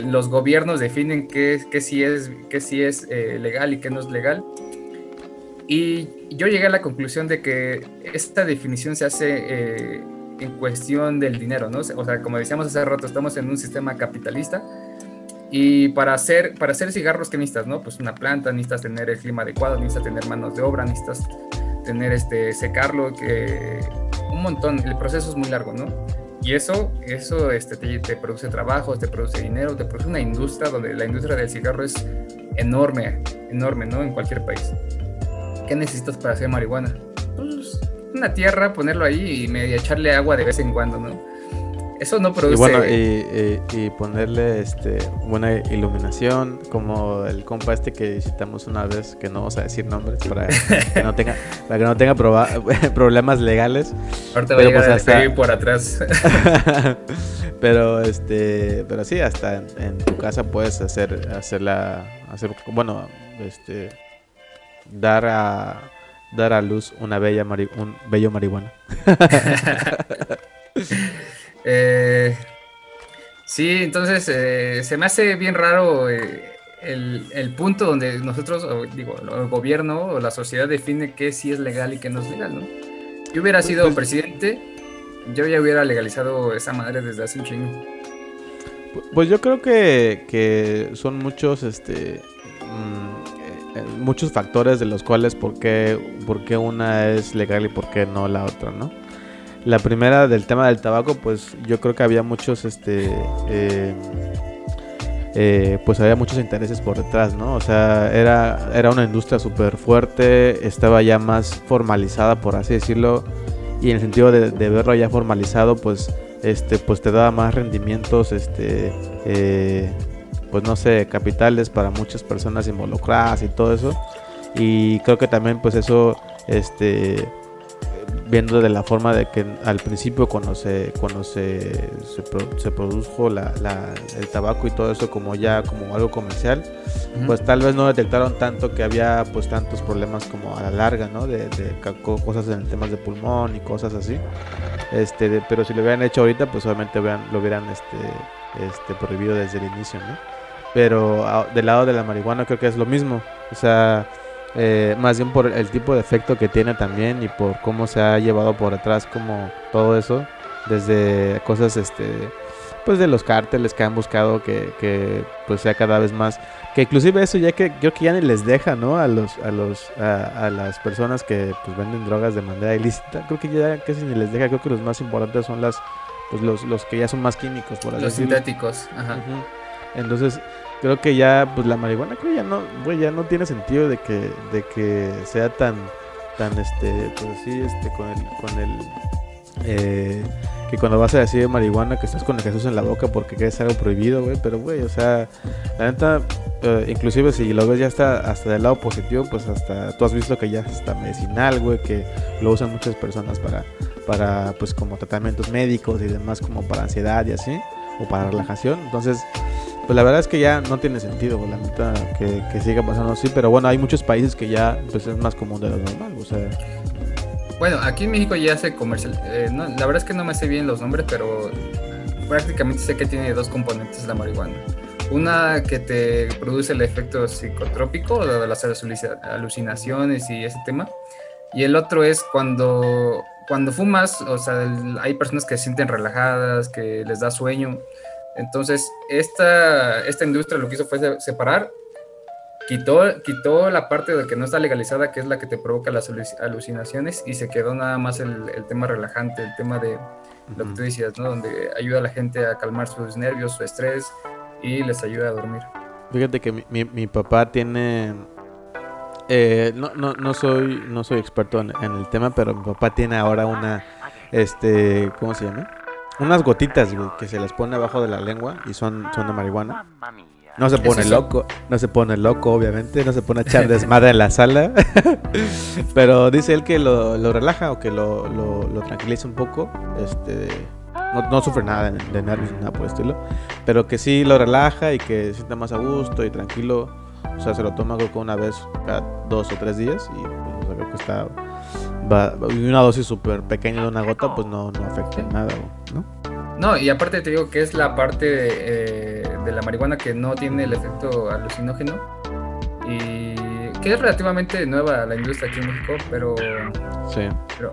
S2: los gobiernos definen qué, qué sí es, qué sí es legal y qué no es legal. Y yo llegué a la conclusión de que esta definición se hace en cuestión del dinero, ¿no? O sea, como decíamos hace rato, estamos en un sistema capitalista y para hacer, para hacer cigarros, ¿qué necesitas, no? Pues una planta, necesitas tener el clima adecuado, necesitas tener manos de obra, necesitas tener este, secarlo, que un montón, el proceso es muy largo, ¿no? Y eso, eso este, te, te produce trabajo, te produce dinero, te produce una industria donde la industria del cigarro es enorme, enorme, ¿no? En cualquier país. ¿Qué necesitas para hacer marihuana? Una tierra, ponerlo ahí y medio echarle agua de vez en cuando, ¿no? Eso no produce.
S1: Y bueno, y, ponerle este buena iluminación, como el compa este que visitamos una vez, que no vamos a decir nombres para que no tenga, para que no tenga [laughs] problemas legales.
S2: Ahorita va a llegar pues por atrás. [laughs]
S1: pero este, pero sí, hasta en, tu casa puedes hacer, hacerla, hacer, bueno, este, dar a dar a luz una bella un bello marihuana. [laughs]
S2: Eh, sí, entonces eh, se me hace bien raro eh, el, punto donde nosotros, digo, el gobierno o la sociedad define qué sí es legal y qué no es legal, ¿no? Yo hubiera sido pues, presidente, yo ya hubiera legalizado esa madre desde hace un chingo.
S1: Pues yo creo que, que son muchos, este, muchos factores de los cuales por qué, por qué una es legal y por qué no la otra, ¿no? La primera del tema del tabaco, pues yo creo que había muchos, este, eh, eh, pues había muchos intereses por detrás, ¿no? O sea, era, era una industria súper fuerte, estaba ya más formalizada, por así decirlo, y en el sentido de, verlo ya formalizado, pues, este, pues te daba más rendimientos, este, eh, pues no sé, capitales para muchas personas involucradas y todo eso. Y creo que también pues eso, este, viendo de la forma de que al principio cuando se, cuando se, se, produjo la, el tabaco y todo eso como ya como algo comercial, pues tal vez no detectaron tanto que había pues tantos problemas como a la larga, ¿no? De, de cosas en temas de pulmón y cosas así. Este, pero si lo hubieran hecho ahorita, pues obviamente lo hubieran este, este, prohibido desde el inicio, ¿no? Pero ah, del lado de la marihuana creo que es lo mismo. O sea, eh, más bien por el tipo de efecto que tiene también y por cómo se ha llevado por atrás como todo eso. Desde cosas, este, pues de los cárteles que han buscado que, que pues sea cada vez más. Que inclusive eso ya que creo que ya ni les deja, ¿no? A los, a los, a, las personas que pues venden drogas de manera ilícita. Creo que ya casi ni les deja. Creo que los más importantes son las, pues los, los que ya son más químicos, por
S2: así Los sintéticos, ajá.
S1: Entonces, creo que ya pues la marihuana creo ya no güey ya no tiene sentido de que de que sea tan tan este pues sí este con el con el eh, que cuando vas a decir marihuana que estás con el Jesús en la boca porque es algo prohibido, güey. Pero, güey, o sea, la neta, eh, inclusive si lo ves ya hasta, hasta del lado positivo, pues hasta tú has visto que ya está medicinal, güey, que lo usan muchas personas para, para, pues como tratamientos médicos y demás, como para ansiedad y así, o para relajación. Entonces, pues la verdad es que ya no tiene sentido, la neta, que, que siga pasando así. Pero bueno, hay muchos países que ya, pues es más común de lo normal, o sea...
S2: Bueno, aquí en México ya se comercial. Eh, la verdad es que no me sé bien los nombres, pero prácticamente sé que tiene dos componentes la marihuana. Una que te produce el efecto psicotrópico, las alucinaciones y ese tema. Y el otro es cuando, cuando fumas, o sea, hay personas que se sienten relajadas, que les da sueño. Entonces, esta, esta industria lo que hizo fue separar quitó, quitó la parte de que no está legalizada, que es la que te provoca las alucinaciones, y se quedó nada más el, tema relajante, el tema de lo que tú decías, ¿no? Donde ayuda a la gente a calmar sus nervios, su estrés y les ayuda a dormir.
S1: Fíjate que mi, mi, papá tiene... Eh, no, no, no, soy, no soy experto en, el tema, pero mi papá tiene ahora una... Este, ¿Cómo se llama? Unas gotitas, que se las pone abajo de la lengua y son, son de marihuana. No se pone loco, no se pone loco, obviamente, no se pone a echar [laughs] desmadre en la sala. [laughs] Pero dice él que lo, relaja o que lo, lo, tranquiliza un poco. Este, no, sufre nada de, nervios ni nada por el estilo. Pero que sí lo relaja y que se sienta más a gusto y tranquilo. O sea, se lo toma creo que una vez cada dos o tres días y pues, creo que está. Y una dosis súper pequeña de una gota, pues no, no afecta en nada, ¿no?
S2: No, y aparte te digo que es la parte eh, de la marihuana que no tiene el efecto alucinógeno y que es relativamente nueva la industria aquí en México, pero sí.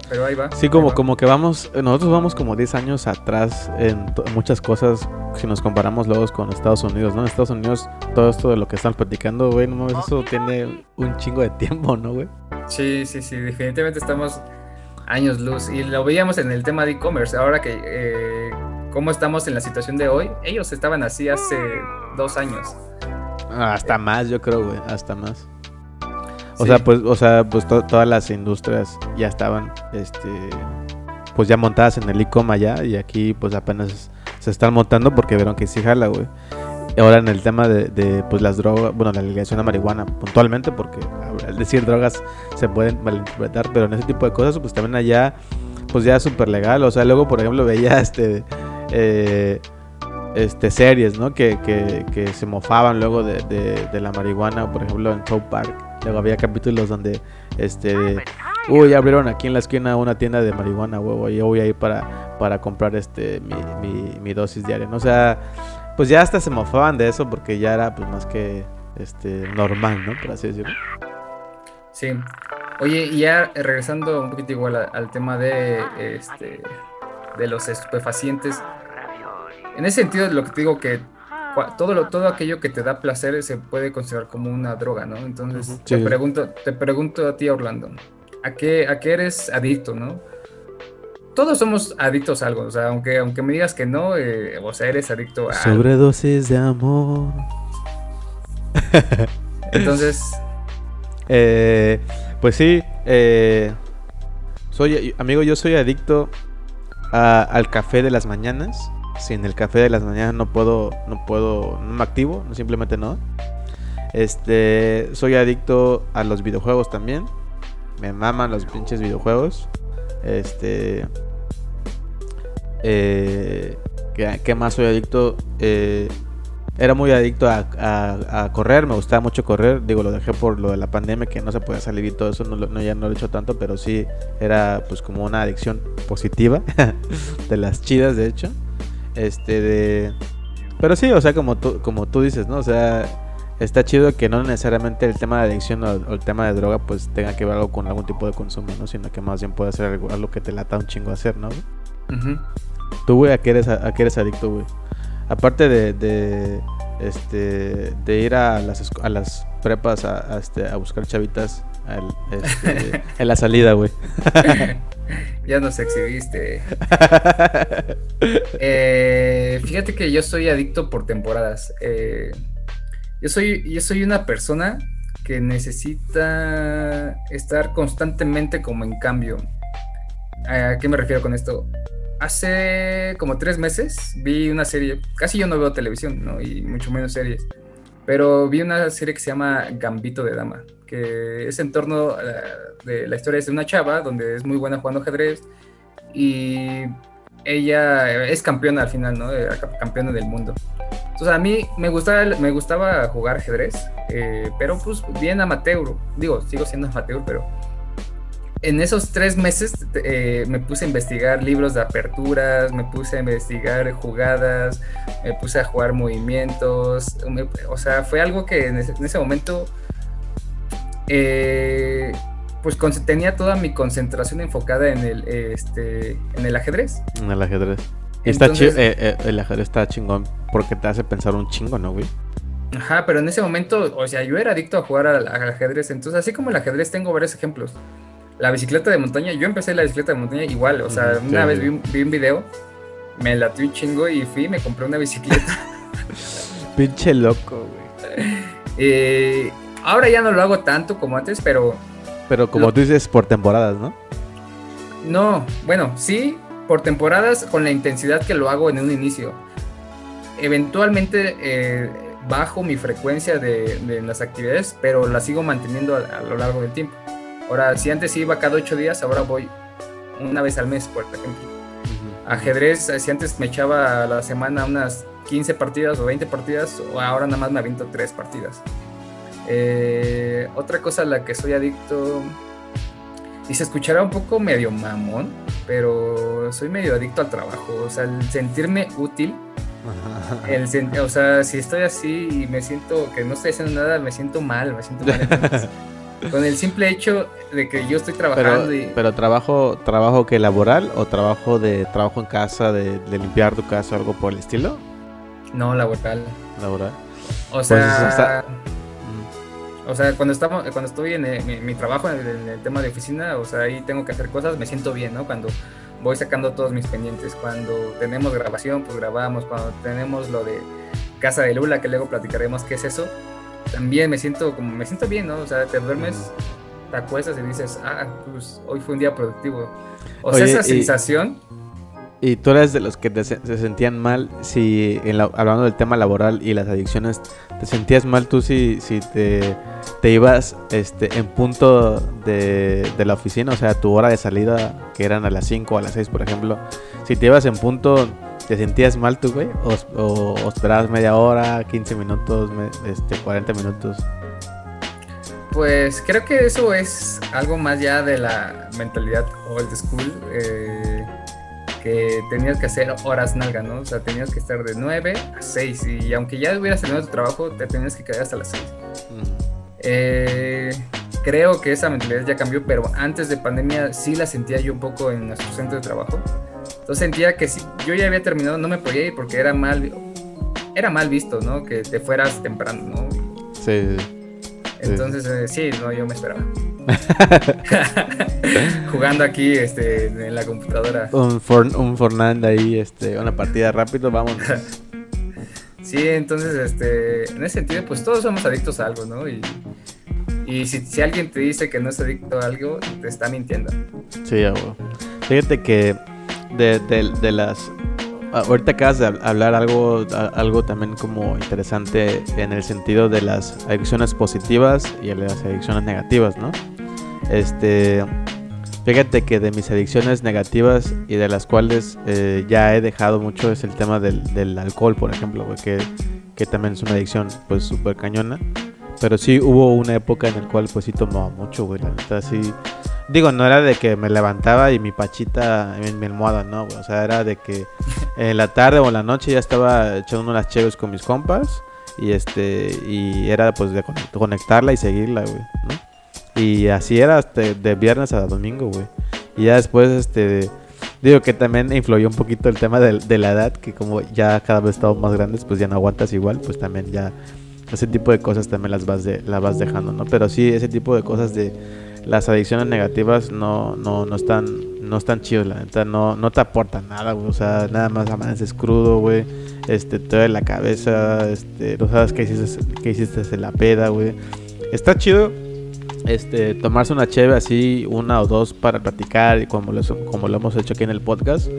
S2: pero, ahí va.
S1: Sí, como, como que vamos, nosotros vamos como 10 años atrás en muchas cosas si nos comparamos luego con Estados Unidos, ¿no? En Estados Unidos todo esto de lo que están platicando, güey, no eso tiene un chingo de tiempo, ¿no, güey?
S2: Sí, sí, sí, definitivamente estamos años luz y lo veíamos en el tema de e-commerce, ahora que... Eh, cómo estamos en la situación de hoy, ellos estaban así hace dos años.
S1: Hasta más, yo creo, güey, hasta más. O sea, pues, o sea, pues todas las industrias ya estaban, este, pues ya montadas en el ICOM allá y aquí pues apenas se están montando porque vieron que sí jala, güey. Ahora en el tema de, pues las drogas, bueno, la legalización de marihuana puntualmente, porque al decir drogas se pueden malinterpretar, pero en ese tipo de cosas pues también allá pues ya es súper legal. O sea, luego por ejemplo veía este eh, este, series, ¿no? Que, que, se mofaban luego de, la marihuana, por ejemplo en South Park. Luego había capítulos donde, este, uy, abrieron aquí en la esquina una tienda de marihuana, huevo, y yo voy a ir para, para comprar este, mi, dosis diaria, ¿no? O sea, pues ya hasta se mofaban de eso porque ya era, pues, más que, este, normal, ¿no? Por así decirlo.
S2: Sí. Oye, y ya regresando un poquito igual al tema de, este, de los estupefacientes, en ese sentido, lo que te digo que todo, lo, todo aquello que te da placer se puede considerar como una droga, ¿no? Entonces, te, pregunto, te pregunto a ti, Orlando, ¿a qué, ¿a qué eres adicto, no? Todos somos adictos a algo, o sea, aunque, aunque me digas que no, eh, o sea, eres adicto a...
S1: Sobredosis de amor.
S2: Entonces... [laughs]
S1: Eh, pues sí, eh, soy, amigo, yo soy adicto al café de las mañanas si en el café de las mañanas no puedo, no puedo, no me activo, simplemente no. Este, soy adicto a los videojuegos también. Me maman los pinches videojuegos. Este, eh, ¿qué, más soy adicto? Eh, era muy adicto a, correr, me gustaba mucho correr. Digo, lo dejé por lo de la pandemia, que no se podía salir y todo eso, no, no, ya no lo he hecho tanto, pero sí era pues como una adicción positiva, [laughs] de las chidas de hecho. Este de... Pero sí, o sea, como tú, como tú dices, ¿no? O sea, está chido que no necesariamente el tema de adicción o, el tema de droga pues tenga que ver algo con algún tipo de consumo, ¿no? Sino que más bien puede ser algo, que te lata un chingo hacer, ¿no? Tú, güey, ¿a qué eres, a, eres adicto, güey? Aparte de, de, este, de ir a las, a las prepas a, este, a buscar chavitas este, en la salida, güey. [laughs]
S2: ya nos exhibiste. [laughs] Eh, fíjate que yo soy adicto por temporadas. Eh, yo, soy, yo soy una persona que necesita estar constantemente como en cambio. ¿A qué me refiero con esto? hace como tres meses vi una serie, casi yo no veo televisión, ¿no? Y mucho menos series, pero vi una serie que se llama Gambito de Dama, que es en torno a de la historia de una chava donde es muy buena jugando ajedrez y ella es campeona al final, ¿no? Campeona del mundo. Entonces a mí me gustaba, me gustaba jugar ajedrez, eh, pero pues bien amateur, digo, sigo siendo amateur, pero en esos tres meses eh, me puse a investigar libros de aperturas, me puse a investigar jugadas, me puse a jugar movimientos, o sea, fue algo que en ese, momento eh, pues tenía toda mi concentración enfocada en el, este, en el ajedrez.
S1: En el ajedrez. está eh, el ajedrez está chingón porque te hace pensar un chingo, ¿no, güey?
S2: Ajá, pero en ese momento, o sea, yo era adicto a jugar al ajedrez, entonces así como el ajedrez tengo varios ejemplos la bicicleta de montaña, yo empecé la bicicleta de montaña igual, o sea, una vez vi un, vi un, video, me latió un chingo y fui y me compré una bicicleta. [laughs]
S1: Pinche loco, güey.
S2: Eh, ahora ya no lo hago tanto como antes, pero...
S1: Pero como tú dices, por temporadas, ¿no?
S2: No, bueno, sí, por temporadas con la intensidad que lo hago en un inicio. Eventualmente eh, bajo mi frecuencia de, las actividades, pero la sigo manteniendo a lo largo del tiempo. Ahora, si antes iba cada ocho días, ahora voy una vez al mes, por ejemplo. Ajedrez, si antes me echaba a la semana unas 15 partidas o 20 partidas, ahora nada más me aviento tres partidas. Eh, otra cosa a la que soy adicto, y se escuchará un poco medio mamón, pero soy medio adicto al trabajo, o sea, el sentirme útil. El, o sea, si estoy así y me siento que no estoy haciendo nada, me siento mal, me siento mal. [laughs] con el simple hecho de que yo estoy trabajando
S1: pero, pero trabajo trabajo que laboral o trabajo de trabajo en casa de, limpiar tu casa o algo por el estilo
S2: no laboral
S1: laboral
S2: o pues sea o sea cuando estamos cuando estoy en eh, mi, trabajo en el, tema de oficina o sea ahí tengo que hacer cosas me siento bien no cuando voy sacando todos mis pendientes cuando tenemos grabación pues grabamos cuando tenemos lo de casa de Lula que luego platicaremos qué es eso también me siento como, me siento bien, ¿no? O sea, te duermes, te acuestas y dices, ah, pues hoy fue un día productivo. O sea, esa sensación...
S1: ¿Y tú eres de los que se sentían mal si, hablando del tema laboral y las adicciones, te sentías mal tú si, si te, te ibas este, en punto de, de, la oficina, o sea, tu hora de salida, que eran a las 5 o a las 6, por ejemplo, si te ibas en punto ¿Te sentías mal tú, güey? ¿O, esperabas media hora, 15 minutos, este, 40 minutos?
S2: Pues creo que eso es algo más ya de la mentalidad old school, eh, que tenías que hacer horas nalga, ¿no? O sea, tenías que estar de 9 a 6 y aunque ya hubieras terminado tu trabajo, te tenías que quedar hasta las 6. Eh, creo que esa mentalidad ya cambió, pero antes de pandemia sí la sentía yo un poco en nuestro centro de trabajo entonces sentía que si yo ya había terminado, no me podía ir porque era mal, era mal visto, ¿no? Que te fueras temprano, ¿no?
S1: Sí.
S2: Entonces, eh, sí, no, yo me esperaba. [laughs] Jugando aquí este, en la computadora.
S1: Un, for, un ahí, este, una partida rápido, vamos. [laughs]
S2: sí, entonces, este, en ese sentido, pues todos somos adictos a algo, ¿no? Y, y si, si alguien te dice que no es adicto a algo, te está mintiendo.
S1: Sí, ya, Fíjate que de, de, las... Ahorita acabas de hablar algo, algo también como interesante en el sentido de las adicciones positivas y las adicciones negativas, ¿no? Este, fíjate que de mis adicciones negativas y de las cuales eh, ya he dejado mucho es el tema del, del alcohol, por ejemplo, que, que también es una adicción pues súper cañona. Pero sí hubo una época en la cual pues sí tomaba mucho, güey, la neta sí Digo, no era de que me levantaba y mi pachita en mi almohada, no, O sea, era de que [laughs] en la tarde o en la noche ya estaba echando unas chéves con mis compas. Y este, y era pues de conectarla y seguirla, güey, ¿no? Y así era hasta de viernes a domingo, güey. Y ya después, este, digo que también influyó un poquito el tema de, de la edad, que como ya cada vez estamos más grandes, pues ya no aguantas igual, pues también ya ese tipo de cosas también las vas, de, las vas dejando, ¿no? Pero sí, ese tipo de cosas de las adicciones negativas no, no, no están no están chidos, la neta, no, no te aportan nada, güey, o sea, nada más amaneces crudo, güey, este, te duele la cabeza, este, no sabes qué hiciste, qué hiciste en la peda, güey. Está chido, este, tomarse una cheve así, una o dos para platicar, como lo, como lo hemos hecho aquí en el podcast,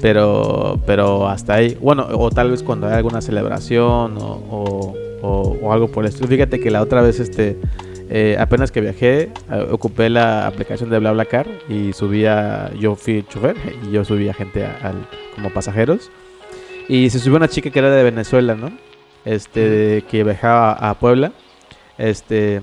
S1: Pero, pero hasta ahí. Bueno, o tal vez cuando hay alguna celebración o, o, algo por el estilo. Fíjate que la otra vez, este, eh, apenas que viajé, eh, ocupé la aplicación de BlaBlaCar y subía, yo fui chofer y yo subía gente al, como pasajeros. Y se subió una chica que era de Venezuela, ¿no? Este, que viajaba a Puebla. Este,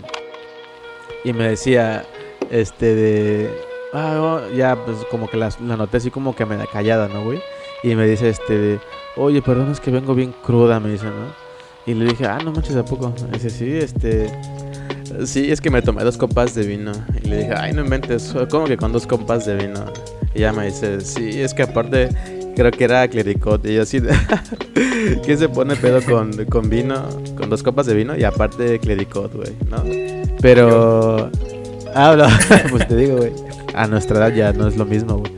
S1: y me decía, este, de, ah, oh", ya, pues como que la, la noté así como que me da callada, ¿no, güey? Y me dice, este, de, oye, perdón, es que vengo bien cruda, me dice, ¿no? Y le dije, ah, no manches, ¿a poco? Me dice, sí, este, sí, es que me tomé dos copas de vino. Y le dije, ay, no inventes, ¿cómo que con dos copas de vino? Y ella me dice, sí, es que aparte creo que era clericot. Y yo así, [laughs] ¿qué se pone pedo con, con, vino? Con dos copas de vino y aparte clericot, güey, ¿no? Pero... Hablo, [laughs] pues te digo, güey. A nuestra edad ya no es lo mismo, güey.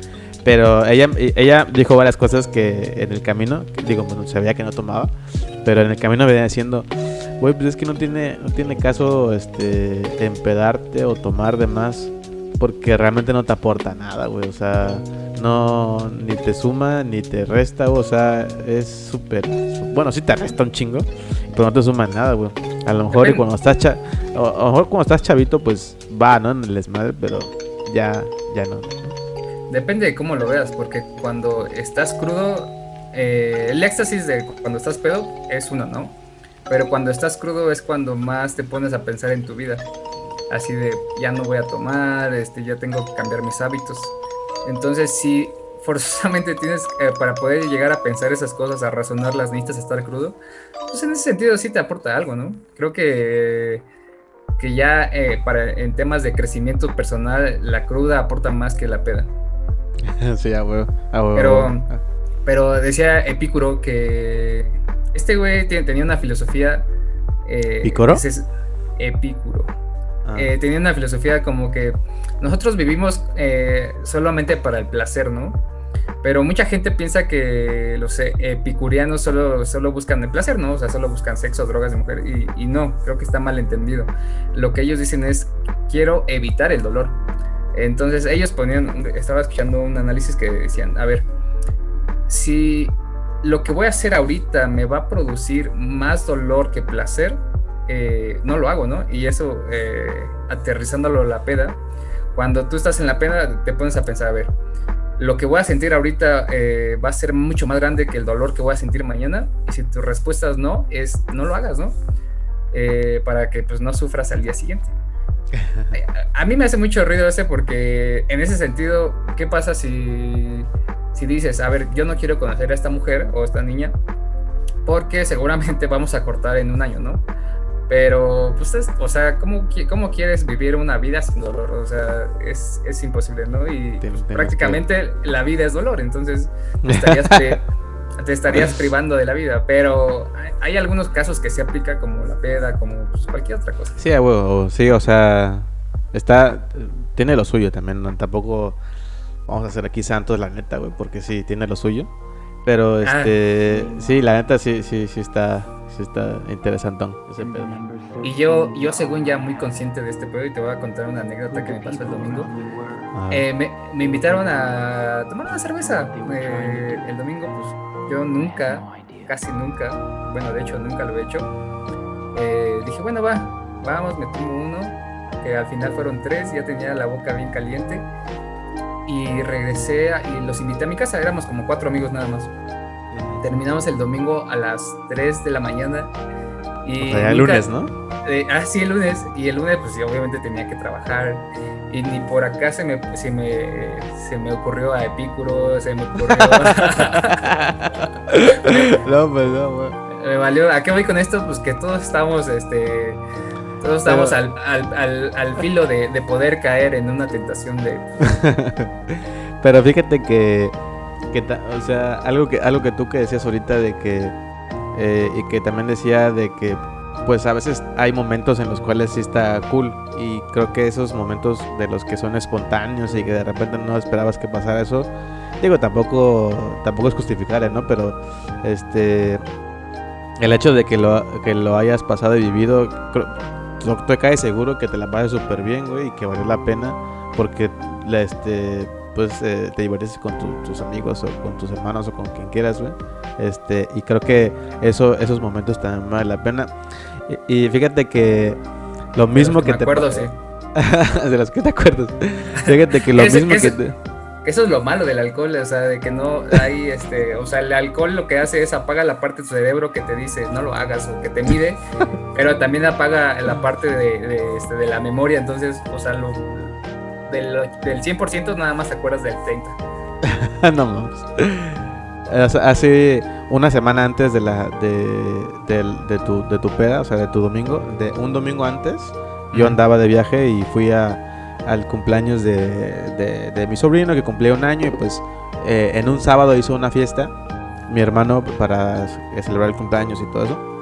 S1: Pero ella, ella dijo varias cosas que en el camino, digo, bueno, sabía que no tomaba, pero en el camino venía diciendo, güey, pues es que no tiene, no tiene caso este, empedarte o tomar de más, porque realmente no te aporta nada, güey. O sea, no, ni te suma, ni te resta, o sea, es súper, bueno, sí te resta un chingo, pero no te suma nada, güey. A lo mejor cuando estás cha, a lo mejor cuando estás chavito, pues va, ¿no? En el desmadre, pero ya, ya no.
S2: Depende de cómo lo veas, porque cuando estás crudo, eh, el éxtasis de cuando estás pedo es uno, ¿no? Pero cuando estás crudo es cuando más te pones a pensar en tu vida. Así de, ya no voy a tomar, este, ya tengo que cambiar mis hábitos. Entonces, si forzosamente [laughs] tienes, eh, para poder llegar a pensar esas cosas, a razonarlas, necesitas estar crudo, pues en ese sentido sí te aporta algo, ¿no? Creo que, que ya eh, para, en temas de crecimiento personal, la cruda aporta más que la peda. [laughs]
S1: sí, a huevo.
S2: Pero, pero decía Epicuro que este güey tenía una filosofía.
S1: Eh, ¿Epicuro?
S2: Epicuro. Ah. Eh, tenía una filosofía como que nosotros vivimos eh, solamente para el placer, ¿no? Pero mucha gente piensa que los epicurianos solo, solo buscan el placer, ¿no? O sea, solo buscan sexo, drogas de mujer. Y, y no, creo que está mal entendido. Lo que ellos dicen es, quiero evitar el dolor. Entonces ellos ponían, estaba escuchando un análisis que decían, a ver, si lo que voy a hacer ahorita me va a producir más dolor que placer, eh, no lo hago, ¿no? Y eso, eh, aterrizándolo a la peda, cuando tú estás en la peda te pones a pensar, a ver, lo que voy a sentir ahorita eh, va a ser mucho más grande que el dolor que voy a sentir mañana. Y si tu respuesta es no, es no lo hagas, ¿no? para que pues no sufras al día siguiente. [laughs] A mí me hace mucho ruido ese porque en ese sentido, ¿qué pasa si, si dices, a ver, yo no quiero conocer a esta mujer o a esta niña porque seguramente vamos a cortar en un año, ¿no? Pero, pues, o sea, ¿cómo, ¿cómo, quieres vivir una vida sin dolor? O sea, es, es imposible, ¿no? Y prácticamente la vida es dolor, entonces [laughs] estarías te estarías privando de la vida, pero hay algunos casos que se aplica como la peda, como pues, cualquier otra cosa.
S1: Sí, sí, o sea, está, tiene lo suyo también, tampoco vamos a hacer aquí santos la neta, güey, porque sí, tiene lo suyo, pero ah. este, sí, la neta sí, sí, sí está, sí está interesantón ese pedo.
S2: Y yo, yo según ya muy consciente de este pedo, y te voy a contar una anécdota que me pasó el domingo. Ah. Eh, me, me, invitaron a tomar una cerveza eh, el domingo, pues yo nunca, casi nunca, bueno, de hecho nunca lo he hecho. Eh, dije, bueno, va, vamos, me tomo uno, que al final fueron tres, ya tenía la boca bien caliente. Y regresé y los invité a mi casa, éramos como cuatro amigos nada más. Terminamos el domingo a las 3 de la mañana.
S1: Y el lunes, ¿no?
S2: Eh, ah, sí, el lunes. Y el lunes, pues obviamente tenía que trabajar y ni por acá se me, se me, se me ocurrió a Epicuro, se me ocurrió. [laughs]
S1: no, pues no, pues.
S2: Me valió. ¿A qué voy con esto? Pues que todos estamos, este. Todos estamos al, al, al, filo de, de, poder caer en una tentación de. [laughs]
S1: Pero fíjate que. Que o sea, algo que, algo que tú que decías ahorita de que. Eh, y que también decía de que pues a veces hay momentos en los cuales sí está cool y creo que esos momentos de los que son espontáneos y que de repente no esperabas que pasara eso, digo, tampoco tampoco es justificable, ¿no? Pero este el hecho de que lo, que lo hayas pasado y vivido, te cae seguro que te la pases súper bien, güey, y que valió la pena porque este pues te diviertes con tus amigos o con tus hermanos o con quien quieras, güey. Este, y creo que eso, esos momentos también valen la pena. Y, fíjate que lo mismo que, te
S2: acuerdo, sí. [laughs]
S1: de los que te acuerdas. Fíjate que lo mismo que te
S2: eso es lo malo del alcohol, o sea, de que no hay, este, o sea, el alcohol lo que hace es apaga la parte de tu cerebro que te dice no lo hagas o que te mide, pero también apaga la parte de, este, de la memoria, entonces, o sea, lo, del, del 100% nada más te acuerdas del 30. [laughs]
S1: no mames. Hace una semana antes de la de, de, tu, de tu peda, o sea, de tu domingo, de un domingo antes, yo andaba de viaje y fui a al cumpleaños de, de, mi sobrino que cumplía un año y pues eh, en un sábado hizo una fiesta mi hermano para celebrar el cumpleaños y todo eso.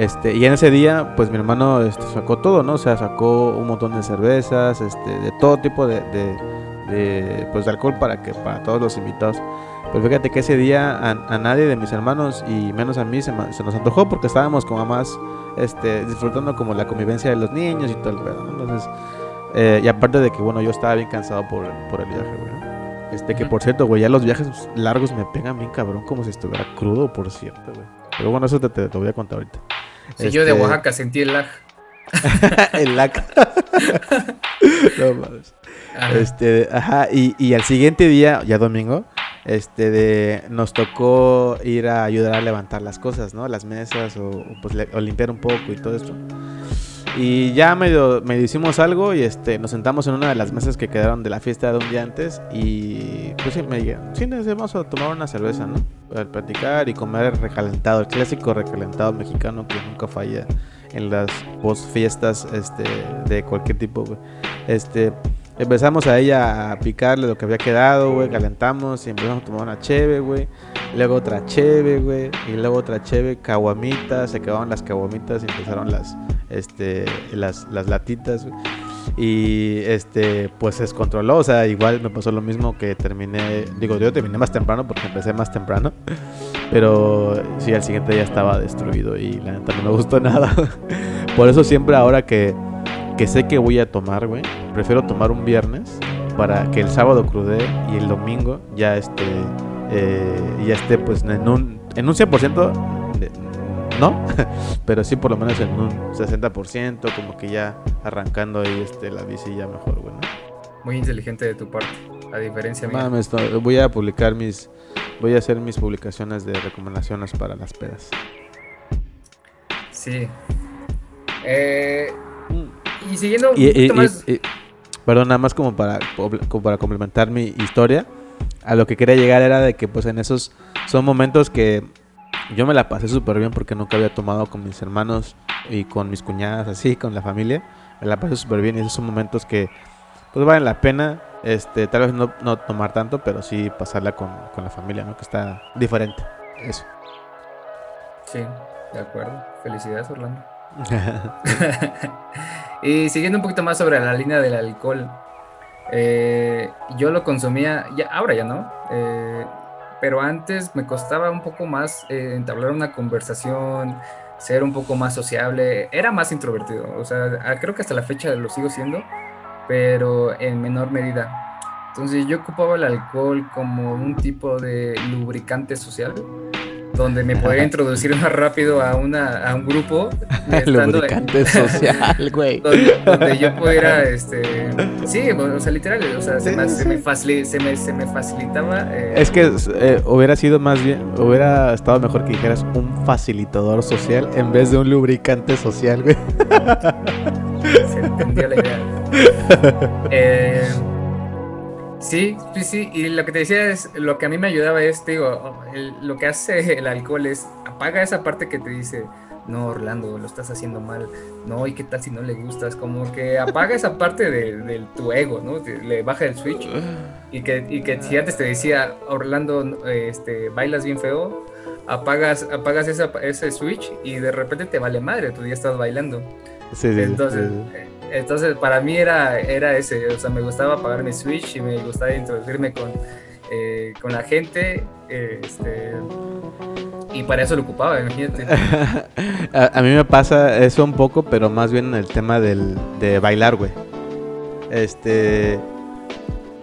S1: Este, y en ese día, pues mi hermano este, sacó todo, ¿no? O sea, sacó un montón de cervezas, este, de todo tipo de, de, pues, de alcohol para, que, para todos los invitados. Pero fíjate que ese día a, nadie de mis hermanos y menos a mí se, se, nos antojó porque estábamos como más este, disfrutando como la convivencia de los niños y todo el pedo. Entonces, eh, y aparte de que, bueno, yo estaba bien cansado por, por el viaje, güey. Este, que por cierto, güey, ya los viajes largos me pegan bien cabrón, como si estuviera crudo, por cierto, güey. Pero bueno, eso te, te, voy a contar ahorita.
S2: Si yo de este, Oaxaca sentí el lag. [laughs]
S1: el lag. [laughs] no mames. Este, ajá, y, y al siguiente día, ya domingo, este, de, nos tocó ir a ayudar a levantar las cosas, ¿no? Las mesas o, pues, o limpiar un poco y todo esto. Y ya medio, medio hicimos algo y este, nos sentamos en una de las mesas que quedaron de la fiesta de un día antes y pues sí, me dijeron, sí, vamos a tomar una cerveza, ¿no? Al platicar y comer recalentado, el clásico recalentado mexicano que nunca falla en las post fiestas este, de cualquier tipo, Este, empezamos a ella a picarle lo que había quedado, güey, calentamos y empezamos a tomar una cheve, güey. Luego otra cheve, güey, y luego otra cheve, caguamitas, se acabaron las caguamitas y empezaron las este, las, las latitas, Y este, pues se descontroló. O sea, igual me pasó lo mismo que terminé. Digo, yo terminé más temprano porque empecé más temprano. Pero sí, al siguiente día estaba destruido y la neta no me gustó [laughs] nada. Por eso siempre ahora que, que sé que voy a tomar, güey, prefiero tomar un viernes para que el sábado crude y el domingo ya esté, eh, ya esté pues en un, en un 100% de, ¿no? [laughs] Pero sí por lo menos en un 60%, como que ya arrancando ahí este, la bici ya mejor, bueno.
S2: Muy inteligente de tu parte, a diferencia mía.
S1: Mames, voy a publicar mis, voy a hacer mis publicaciones de recomendaciones para las pedas.
S2: Sí. Eh, y siguiendo un poquito más...
S1: perdón, nada más como para, como para complementar mi historia. A lo que quería llegar era de que pues en esos son momentos que yo me la pasé súper bien porque nunca había tomado con mis hermanos y con mis cuñadas, así, con la familia. Me la pasé súper bien y esos son momentos que pues valen la pena. Este, tal vez no, no tomar tanto, pero sí pasarla con, con, la familia, ¿no? Que está diferente. Eso.
S2: Sí, de acuerdo. Felicidades, Orlando. [laughs] y siguiendo un poquito más sobre la línea del alcohol. Eh, yo lo consumía, ya, ahora ya no. Eh, pero antes me costaba un poco más eh, entablar una conversación, ser un poco más sociable, era más introvertido, o sea, creo que hasta la fecha lo sigo siendo, pero en menor medida. Entonces yo ocupaba el alcohol como un tipo de lubricante social donde me podía [laughs] introducir más rápido a, una, a un grupo. [laughs]
S1: Lubricante [laughs] social, güey.
S2: Donde, yo pudiera, este, sí, o sea, literal, o sea, se, me, se, me, facilitaba.
S1: Eh, es que eh, hubiera sido más bien, hubiera estado mejor que dijeras un facilitador social en vez de un lubricante social, güey.
S2: Se entendió la idea. Eh, Sí, sí, sí. Y lo que te decía es, lo que a mí me ayudaba es, digo, lo que hace [laughs] el alcohol es apaga esa parte que te dice, no, Orlando, lo estás haciendo mal. No, ¿y qué tal si no le gustas? Como que apaga esa parte de, tu ego, ¿no? Le baja el switch. Y que, y que si antes te decía, Orlando, este, bailas bien feo, apagas, apagas esa, ese switch y de repente te vale madre, tú ya estás bailando.
S1: Sí, sí,
S2: Entonces, eh, entonces, para mí era, era ese, o sea, me gustaba apagar mi Switch y me gustaba introducirme con, eh, con la gente. Este, y para eso lo ocupaba, imagínate. [laughs]
S1: a, mí me pasa eso un poco, pero más bien en el tema del, de bailar, güey. Este.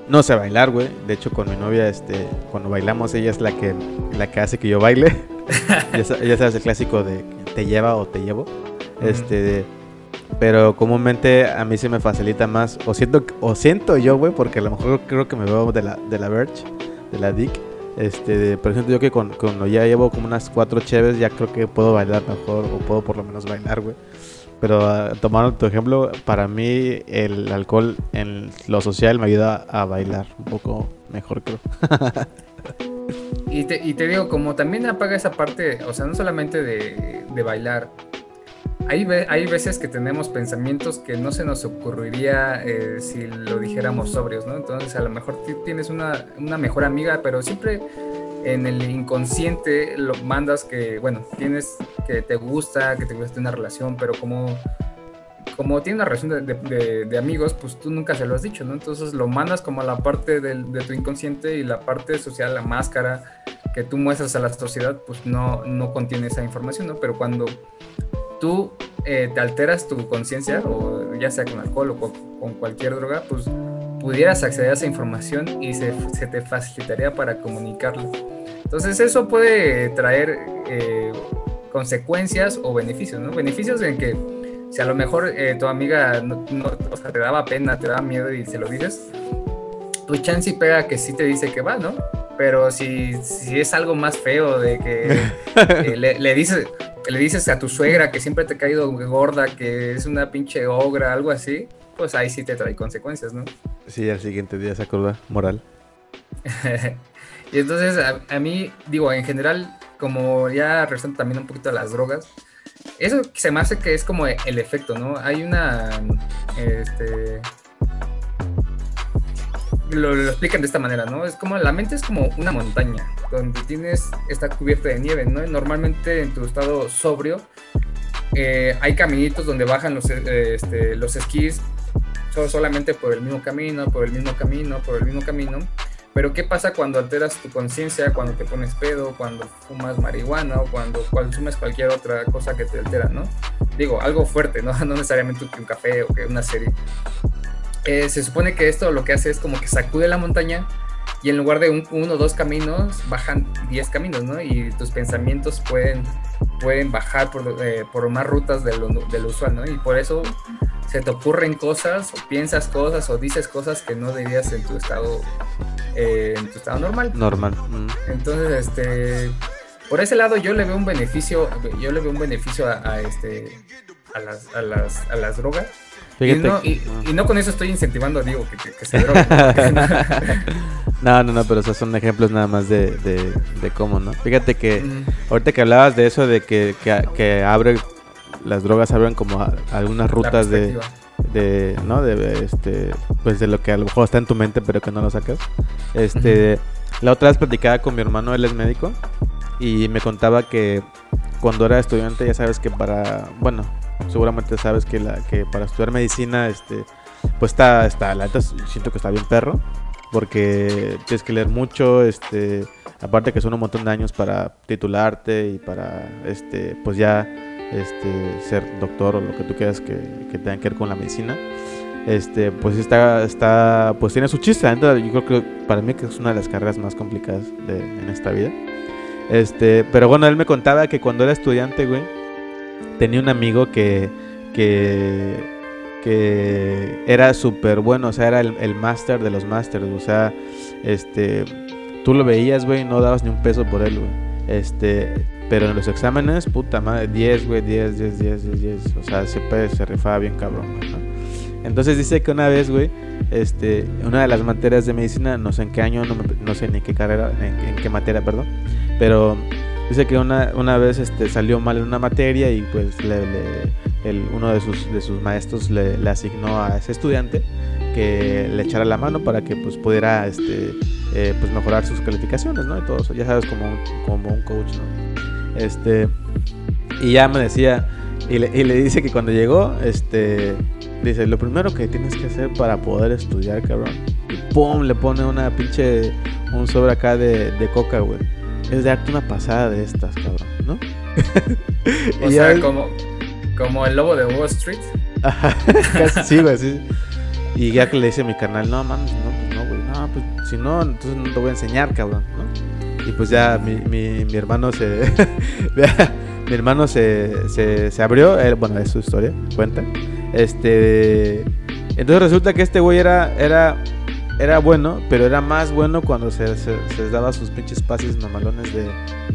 S1: no sé bailar, güey. De hecho, con mi novia, este, cuando bailamos, ella es la que, la que hace que yo baile. [laughs] ya, sabes el clásico de te lleva o te llevo. Este, pero comúnmente a mí se me facilita más, o siento, o siento yo, güey, porque a lo mejor creo que me veo de la, de la Verge, de la Dick. Este, por ejemplo, yo que con, cuando ya llevo como unas cuatro cheves, ya creo que puedo bailar mejor, o puedo por lo menos bailar, güey. Pero uh, tomando tu ejemplo, para mí el alcohol en lo social me ayuda a bailar un poco mejor, creo. [laughs]
S2: y, te, y te digo, como también apaga esa parte, o sea, no solamente de, de bailar, hay, hay veces que tenemos pensamientos que no se nos ocurriría eh, si lo dijéramos sobrios, ¿no? Entonces a lo mejor tienes una, una mejor amiga, pero siempre en el inconsciente lo mandas que, bueno, tienes que te gusta, que te gusta una relación, pero como, como tiene una relación de, de, amigos, pues tú nunca se lo has dicho, ¿no? Entonces lo mandas como a la parte de tu inconsciente y la parte social, la máscara que tú muestras a la sociedad, pues no, no contiene esa información, ¿no? Pero cuando tú eh, te alteras tu conciencia, o ya sea con alcohol o con, cualquier droga, pues pudieras acceder a esa información y se, se te facilitaría para comunicarlo. Entonces eso puede traer eh, consecuencias o beneficios, ¿no? Beneficios en que si a lo mejor eh, tu amiga no, o sea, te daba pena, te daba miedo y se lo dices, pues chance y pega que sí te dice que va, ¿no? Pero si, si es algo más feo de que [laughs] le, le, dices, le dices a tu suegra que siempre te ha caído gorda, que es una pinche ogra, algo así, pues ahí sí te trae consecuencias, ¿no?
S1: Sí, al siguiente día se acuerda, moral. [laughs]
S2: y entonces a, mí, digo, en general, como ya resalto también un poquito las drogas, eso se me hace que es como el efecto, ¿no? Hay una, este, lo, explican de esta manera, ¿no? Es como la mente es como una montaña donde tienes está cubierta de nieve, ¿no? normalmente en tu estado sobrio eh, hay caminitos donde bajan los, eh, este, los esquís solamente por el mismo camino, por el mismo camino, por el mismo camino. Pero ¿qué pasa cuando alteras tu conciencia, cuando te pones pedo, cuando fumas marihuana o cuando consumes cualquier otra cosa que te altera, ¿no? Digo, algo fuerte, ¿no? [laughs] No necesariamente un café o que una serie. Eh, se supone que esto lo que hace es como que sacude la montaña y en lugar de un, uno o dos caminos, bajan diez caminos, ¿no? Y tus pensamientos pueden, pueden bajar por, eh, por más rutas de lo, de lo, usual, ¿no? Y por eso se te ocurren cosas, o piensas cosas, o dices cosas que no debías en tu estado, eh, en tu estado normal.
S1: Normal.
S2: Entonces, este, por ese lado yo le veo un beneficio, yo le veo un beneficio a, este, a las, a las, a las drogas y, no, con eso estoy incentivando a Diego que, se drogue. [laughs]
S1: no, no, no, pero esos son ejemplos nada más de, de, cómo, ¿no? Fíjate que ahorita que hablabas de eso, de que, que, abre, las drogas abren como algunas rutas de, de, ¿no? De, este, pues de lo que a lo mejor está en tu mente, pero que no lo sacas. Este, la otra vez platicaba con mi hermano, él es médico, y me contaba que cuando era estudiante, ya sabes que para, bueno, seguramente sabes que, la, que para estudiar medicina, este, pues está, está, la neta siento que está bien perro, porque tienes que leer mucho, este, aparte que son un montón de años para titularte y para, este, pues ya, este, ser doctor o lo que tú quieras que, que tenga que ver con la medicina. Este, pues está, está, pues tiene su chiste. yo creo que para mí que es una de las carreras más complicadas de, en esta vida. Este, pero bueno, él me contaba que cuando era estudiante, güey, tenía un amigo que, que, era súper bueno, o sea, era el, el máster de los másters, o sea, este, tú lo veías, güey, no dabas ni un peso por él, güey. Este, pero en los exámenes, puta madre, 10, güey, 10, 10, 10, 10, 10. O sea, se, se rifaba bien cabrón, ¿no? Entonces dice que una vez, güey, este, una de las materias de medicina, no sé en qué año, no, sé ni qué carrera, en, en, qué materia, perdón, pero Dice que una, una vez este, salió mal en una materia y pues le, el, uno de sus, de sus maestros le, asignó a ese estudiante que le echara la mano para que pues pudiera este, eh, pues mejorar sus calificaciones, ¿no? Y todo eso, ya sabes, como un, como un coach, ¿no? Este, y ya me decía, y le, y le dice que cuando llegó, este, dice, lo primero que tienes que hacer para poder estudiar, cabrón, y pum, le pone una pinche, un sobre acá de, de coca, güey es darte una pasada de estas, cabrón, ¿no? [laughs]
S2: o sea, como, como el lobo de Wall Street. [laughs]
S1: sí, güey, sí. Y ya que le dice a mi canal, no, man, no, pues no, güey, no, pues si no, entonces no te voy a enseñar, cabrón, ¿no? Y pues ya mi, mi, mi hermano se... [laughs] mi hermano se, se, se abrió, bueno, es su historia, cuenta. Este... Entonces resulta que este güey era, era, era bueno, pero era más bueno cuando se, se, daba sus pinches pases mamalones de,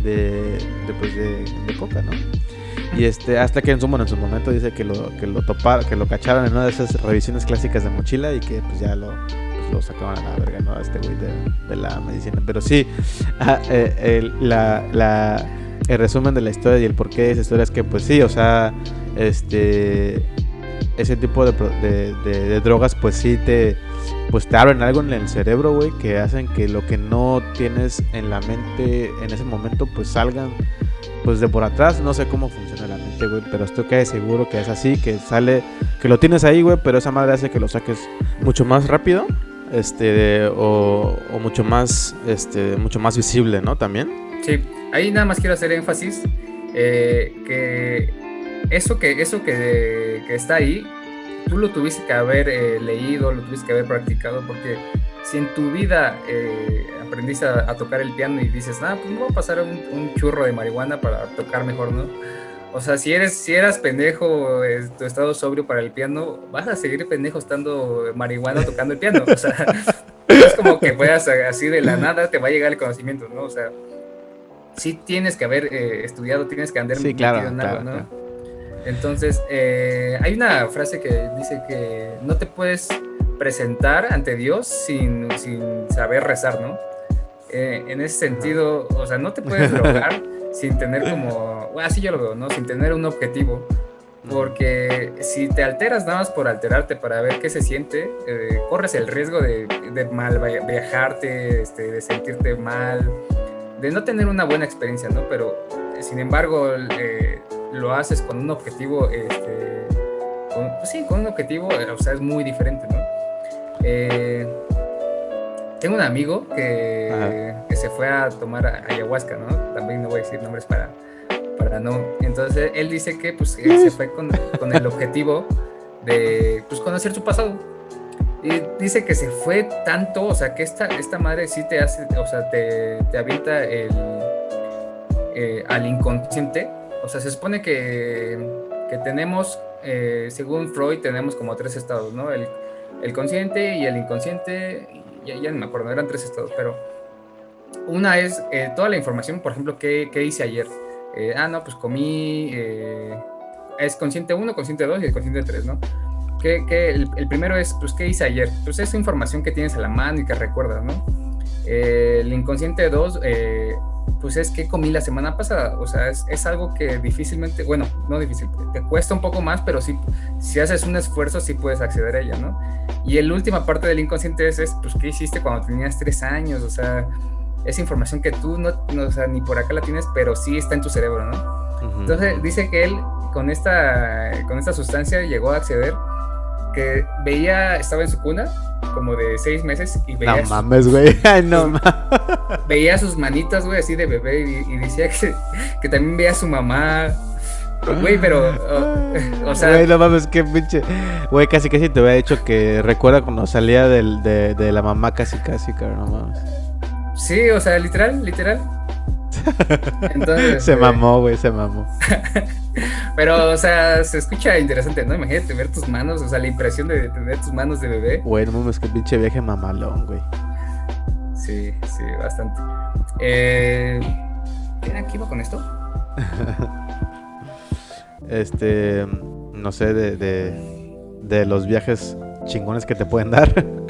S1: de, de, pues de, de coca, ¿no? Y este, hasta que en su, en su momento dice que lo, que lo toparon, que lo cacharon en una de esas revisiones clásicas de mochila y que pues ya lo, pues, lo sacaban a la verga, ¿no? A este güey de, la medicina. Pero sí, ah, eh, el, la, la, el resumen de la historia y el porqué de esa historia es que pues sí, o sea, este ese tipo de, de, de, drogas pues sí te pues te abren algo en el cerebro, güey, que hacen que lo que no tienes en la mente en ese momento pues salgan pues de por atrás, no sé cómo funciona la mente, güey, pero estoy que seguro que es así, que sale, que lo tienes ahí, güey, pero esa madre hace que lo saques mucho más rápido, este, o, mucho más, este, mucho más visible, ¿no? También.
S2: Sí, ahí nada más quiero hacer énfasis eh, que eso que, eso que, que, está ahí, tú lo tuviste que haber eh, leído, lo tuviste que haber practicado, porque si en tu vida eh, aprendiste a, tocar el piano y dices, ah, pues me voy a pasar un, churro de marihuana para tocar mejor, ¿no? O sea, si eres, si eras pendejo, tu estado sobrio para el piano, vas a seguir pendejo estando marihuana [laughs] tocando el piano. O sea, [laughs] es como que puedas así de la nada te va a llegar el conocimiento, ¿no? O sea, sí tienes que haber eh, estudiado, tienes que andar
S1: sí, claro, en algo, ¿no?
S2: Entonces, eh, hay una frase que dice que no te puedes presentar ante Dios sin, sin saber rezar, ¿no? Eh, en ese sentido, o sea, no te puedes drogar [laughs] sin tener como, así yo lo veo, ¿no? Sin tener un objetivo. Porque si te alteras nada más por alterarte para ver qué se siente, eh, corres el riesgo de, de mal viajarte, este, de sentirte mal, de no tener una buena experiencia, ¿no? Pero, sin embargo, eh, lo haces con un objetivo, este, pues sí, con un objetivo, o sea, es muy diferente, ¿no? Eh, tengo un amigo que, se fue a tomar ayahuasca, ¿no? También no voy a decir nombres para, para no. Entonces él dice que pues se fue con, con, el objetivo de pues, conocer su pasado. Y dice que se fue tanto, o sea, que esta, esta madre sí te hace, o sea, te, te avienta el, eh, al inconsciente. O sea, se supone que, que tenemos, eh, según Freud, tenemos como tres estados, ¿no? El, el consciente y el inconsciente, ya, ya no me acuerdo, eran tres estados, pero una es eh, toda la información, por ejemplo, ¿qué, qué hice ayer? Eh, ah, no, pues comí, eh, es consciente 1, consciente 2 y el consciente 3, ¿no? Que, que el, el, primero es, pues, ¿qué hice ayer? Pues es información que tienes a la mano y que recuerdas, ¿no? el inconsciente 2 pues es que comí la semana pasada. O sea, es, algo que difícilmente, bueno, no difícil, te cuesta un poco más, pero sí, si haces un esfuerzo, sí puedes acceder a ella, ¿no? Y la última parte del inconsciente es, pues, ¿qué hiciste cuando tenías tres años? O sea, esa información que tú no, o sea, ni por acá la tienes, pero sí está en tu cerebro, ¿no? Entonces, dice que él con esta, con esta sustancia llegó a acceder que veía, estaba en su cuna, como de seis meses, y veía.
S1: No mames, güey. [laughs] no mames.
S2: Veía sus manitas, güey, así de bebé, y, decía que, que, también veía a su mamá. Güey, pero. O, sea.
S1: Güey, no mames, qué pinche. Güey, casi casi te había dicho que recuerda cuando salía del, de, de la mamá, casi casi, cabrón, no mames.
S2: Sí, o sea, literal, literal.
S1: Se mamó, güey, se mamó. [laughs]
S2: Pero, o sea, se escucha interesante, ¿no? Imagínate ver tus manos, o sea, la impresión de tener tus manos de bebé.
S1: Güey, no mames, que pinche viaje mamalón, güey.
S2: Sí, sí, bastante. Eh, ¿Qué iba con esto? [laughs]
S1: este, no sé, de, de, de los viajes chingones que te pueden dar.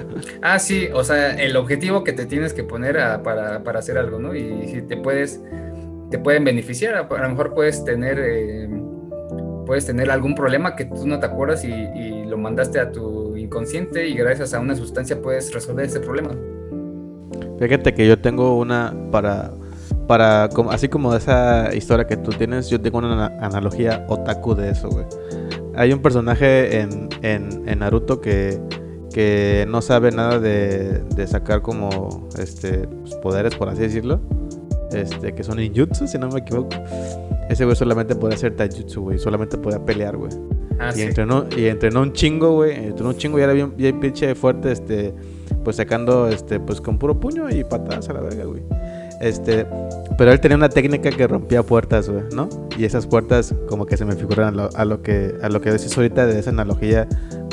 S2: Ah, sí, o sea, el objetivo que te tienes que poner para, para, hacer algo, ¿no? Y si te puedes, te pueden beneficiar, a, lo mejor puedes tener, eh, puedes tener algún problema que tú no te acuerdas y, lo mandaste a tu inconsciente y gracias a una sustancia puedes resolver ese problema.
S1: Fíjate que yo tengo una para, para, así como esa historia que tú tienes, yo tengo una analogía otaku de eso, güey. Hay un personaje en, en Naruto que que no sabe nada de, sacar como este pues, poderes, por así decirlo. Este, que son ninjutsu, si no me equivoco. Ese güey solamente puede hacer taijutsu, güey. Solamente puede pelear, güey. Ah, y, entrenó, y entrenó un chingo, güey. Entrenó un chingo y era bien, bien pinche fuerte, este. pues sacando, este, pues con puro puño y patadas a la verga, güey. Este, pero él tenía una técnica que rompía puertas, güey, ¿no? Y esas puertas como que se me figuran a lo, a lo que a lo que decís ahorita de esa analogía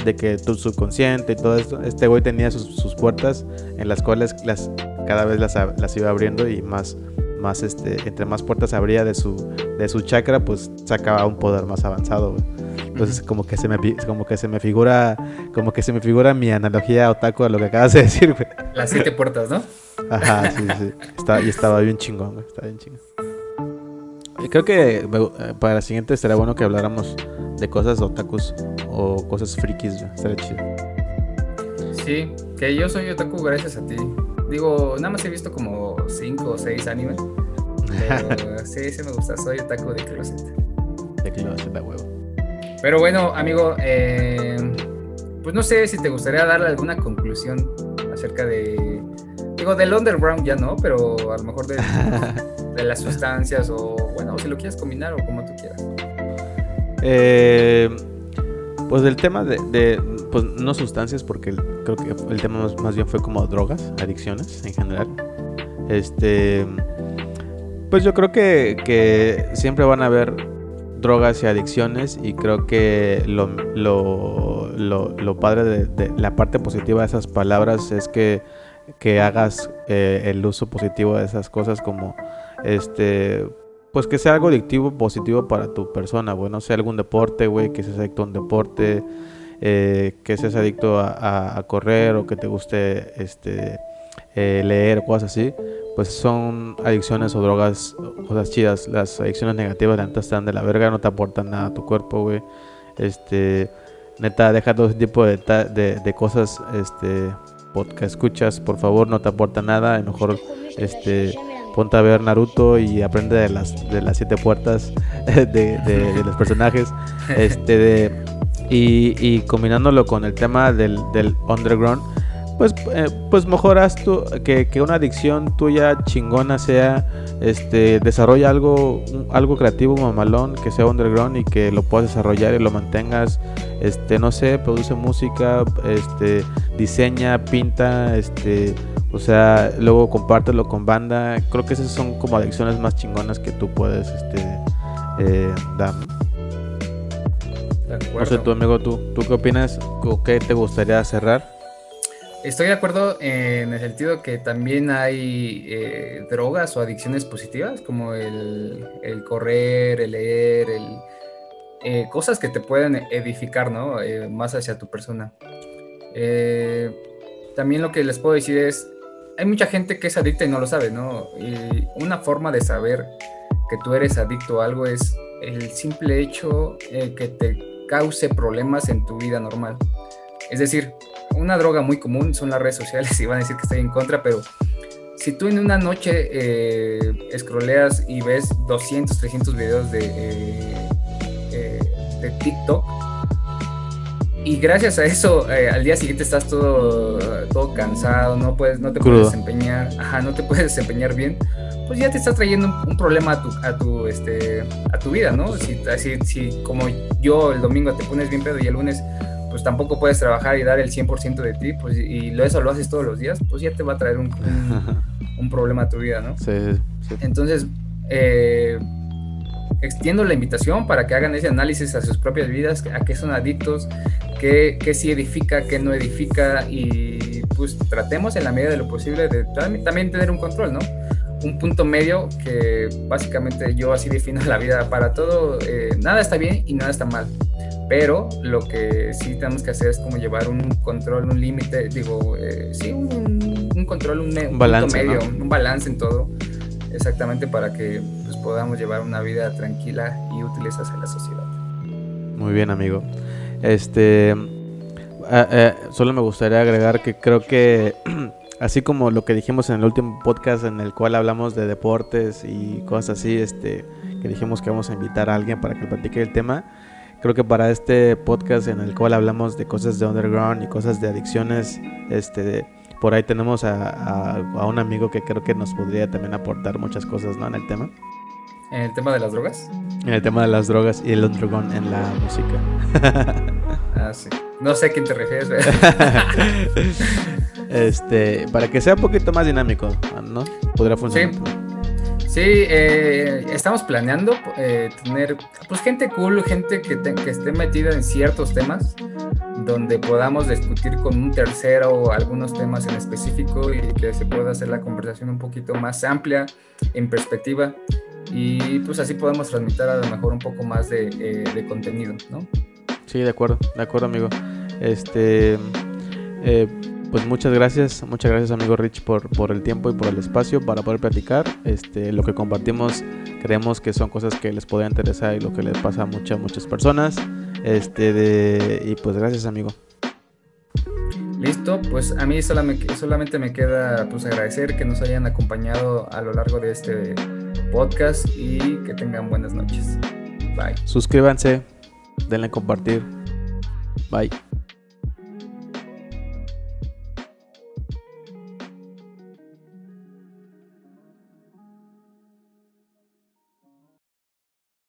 S1: de que tu subconsciente y todo esto, este güey tenía sus, sus puertas en las cuales las cada vez las, las iba abriendo y más más este entre más puertas abría de su de su chakra, pues sacaba un poder más avanzado, güey. Entonces como que se me como que se me figura como que se me figura mi analogía otaku a lo que acabas de decir, güey.
S2: Las siete puertas, ¿no?
S1: Ajá, sí, sí. Está, y estaba bien chingón, güey. Estaba bien chingón. Creo que eh, para la siguiente estaría bueno que habláramos de cosas otakus o cosas frikis. Estaría chido.
S2: Sí, que yo soy otaku gracias a ti. Digo, nada más he visto como cinco o seis animes. Pero [laughs] sí, sí me gusta. Soy otaku de closet.
S1: De closet, de huevo.
S2: Pero bueno, amigo, eh, pues no sé si te gustaría darle alguna conclusión acerca de. Digo, del underground ya no, pero a lo mejor de, [laughs] de las sustancias o, bueno, si lo quieres combinar o como tú quieras.
S1: Eh, pues del tema de, pues no sustancias, porque creo que el tema más, bien fue como drogas, adicciones en general. Este, pues yo creo que, que siempre van a haber drogas y adicciones y creo que lo, lo, lo, padre de, de, la parte positiva de esas palabras es que, que hagas eh, el uso positivo de esas cosas como este pues que sea algo adictivo positivo para tu persona, güey, no sea algún deporte, güey, que seas adicto a un deporte, eh, que seas adicto a, correr o que te guste este eh, leer, cosas así, pues son adicciones o drogas, cosas chidas. Las adicciones negativas, la neta, están de la verga, no te aportan nada a tu cuerpo, güey. Este, neta, deja todo ese tipo de, de, de cosas, este, podcast escuchas, por favor, no te aporta nada. Mejor, este, ponte a ver Naruto y aprende de las, de las siete puertas [laughs] de, de, de los personajes. [laughs] Este, de, y, y combinándolo con el tema del, del underground pues, eh, pues mejoras tú, que, que, una adicción tuya chingona sea, este, desarrolla algo, algo creativo, mamalón, que sea underground y que lo puedas desarrollar y lo mantengas, este, no sé, produce música, este, diseña, pinta, este, o sea, luego compártelo con banda, creo que esas son como adicciones más chingonas que tú puedes, este, eh, dar. No sé, tu amigo, ¿tú, ¿tú qué opinas? ¿O qué te gustaría cerrar?
S2: Estoy de acuerdo en el sentido que también hay eh, drogas o adicciones positivas, como el, correr, el leer, el, eh, cosas que te pueden edificar, ¿no? Eh, más hacia tu persona. Eh, también lo que les puedo decir es, hay mucha gente que es adicta y no lo sabe, ¿no? Y una forma de saber que tú eres adicto a algo es el simple hecho que te cause problemas en tu vida normal. Es decir, una droga muy común son las redes sociales y van a decir que estoy en contra, pero si tú en una noche eh, scrolleas y ves 200, 300 videos de, eh, eh, de TikTok, y gracias a eso eh, al día siguiente estás todo, todo cansado, no, puedes, no te Crudo. puedes desempeñar, ajá, no te puedes desempeñar bien, pues ya te estás trayendo un, un problema a tu, a tu, este, a tu vida, ¿no? Si, si, si como yo el domingo te pones bien pedo y el lunes pues tampoco puedes trabajar y dar el 100% de ti, pues y eso lo haces todos los días, pues ya te va a traer un, un, un problema a tu vida, ¿no?
S1: Sí, sí.
S2: Entonces, eh, extiendo la invitación para que hagan ese análisis a sus propias vidas, a qué son adictos, qué, qué sí edifica, qué no edifica y pues tratemos en la medida de lo posible de también tener un control, ¿no? Un punto medio que básicamente yo así defino la vida para todo, eh, nada está bien y nada está mal pero lo que sí tenemos que hacer es como llevar un control, un límite, digo, eh, sí, un, un, control, un,
S1: un balance,
S2: medio,
S1: ¿no?
S2: un balance en todo, exactamente para que pues, podamos llevar una vida tranquila y útiles hacia la sociedad.
S1: Muy bien, amigo. Este, eh, eh, solo me gustaría agregar que creo que [clears throat] así como lo que dijimos en el último podcast en el cual hablamos de deportes y cosas así, este, que dijimos que vamos a invitar a alguien para que platique el tema creo que para este podcast en el cual hablamos de cosas de underground y cosas de adicciones, este, por ahí tenemos a, a, a, un amigo que creo que nos podría también aportar muchas cosas, ¿no? En el tema.
S2: ¿En el tema de las drogas?
S1: En el tema de las drogas y el underground en la música. [laughs]
S2: ah, sí. No sé a quién te refieres. [laughs]
S1: Este, para que sea un poquito más dinámico, ¿no? Podría funcionar.
S2: Sí, eh, estamos planeando eh, tener pues gente cool, gente que, que esté metida en ciertos temas, donde podamos discutir con un tercero algunos temas en específico y que se pueda hacer la conversación un poquito más amplia en perspectiva y pues así podemos transmitir a lo mejor un poco más de, eh, contenido, ¿no?
S1: Sí, de acuerdo, de acuerdo amigo. Este, eh, pues muchas gracias, muchas gracias amigo Rich por, por el tiempo y por el espacio para poder platicar. Este, lo que compartimos creemos que son cosas que les puede interesar y lo que les pasa a muchas, muchas personas. Este, de, y pues gracias amigo.
S2: Listo, pues a mí solamente, solamente me queda pues agradecer que nos hayan acompañado a lo largo de este podcast y que tengan buenas noches. Bye.
S1: Suscríbanse, denle compartir. Bye.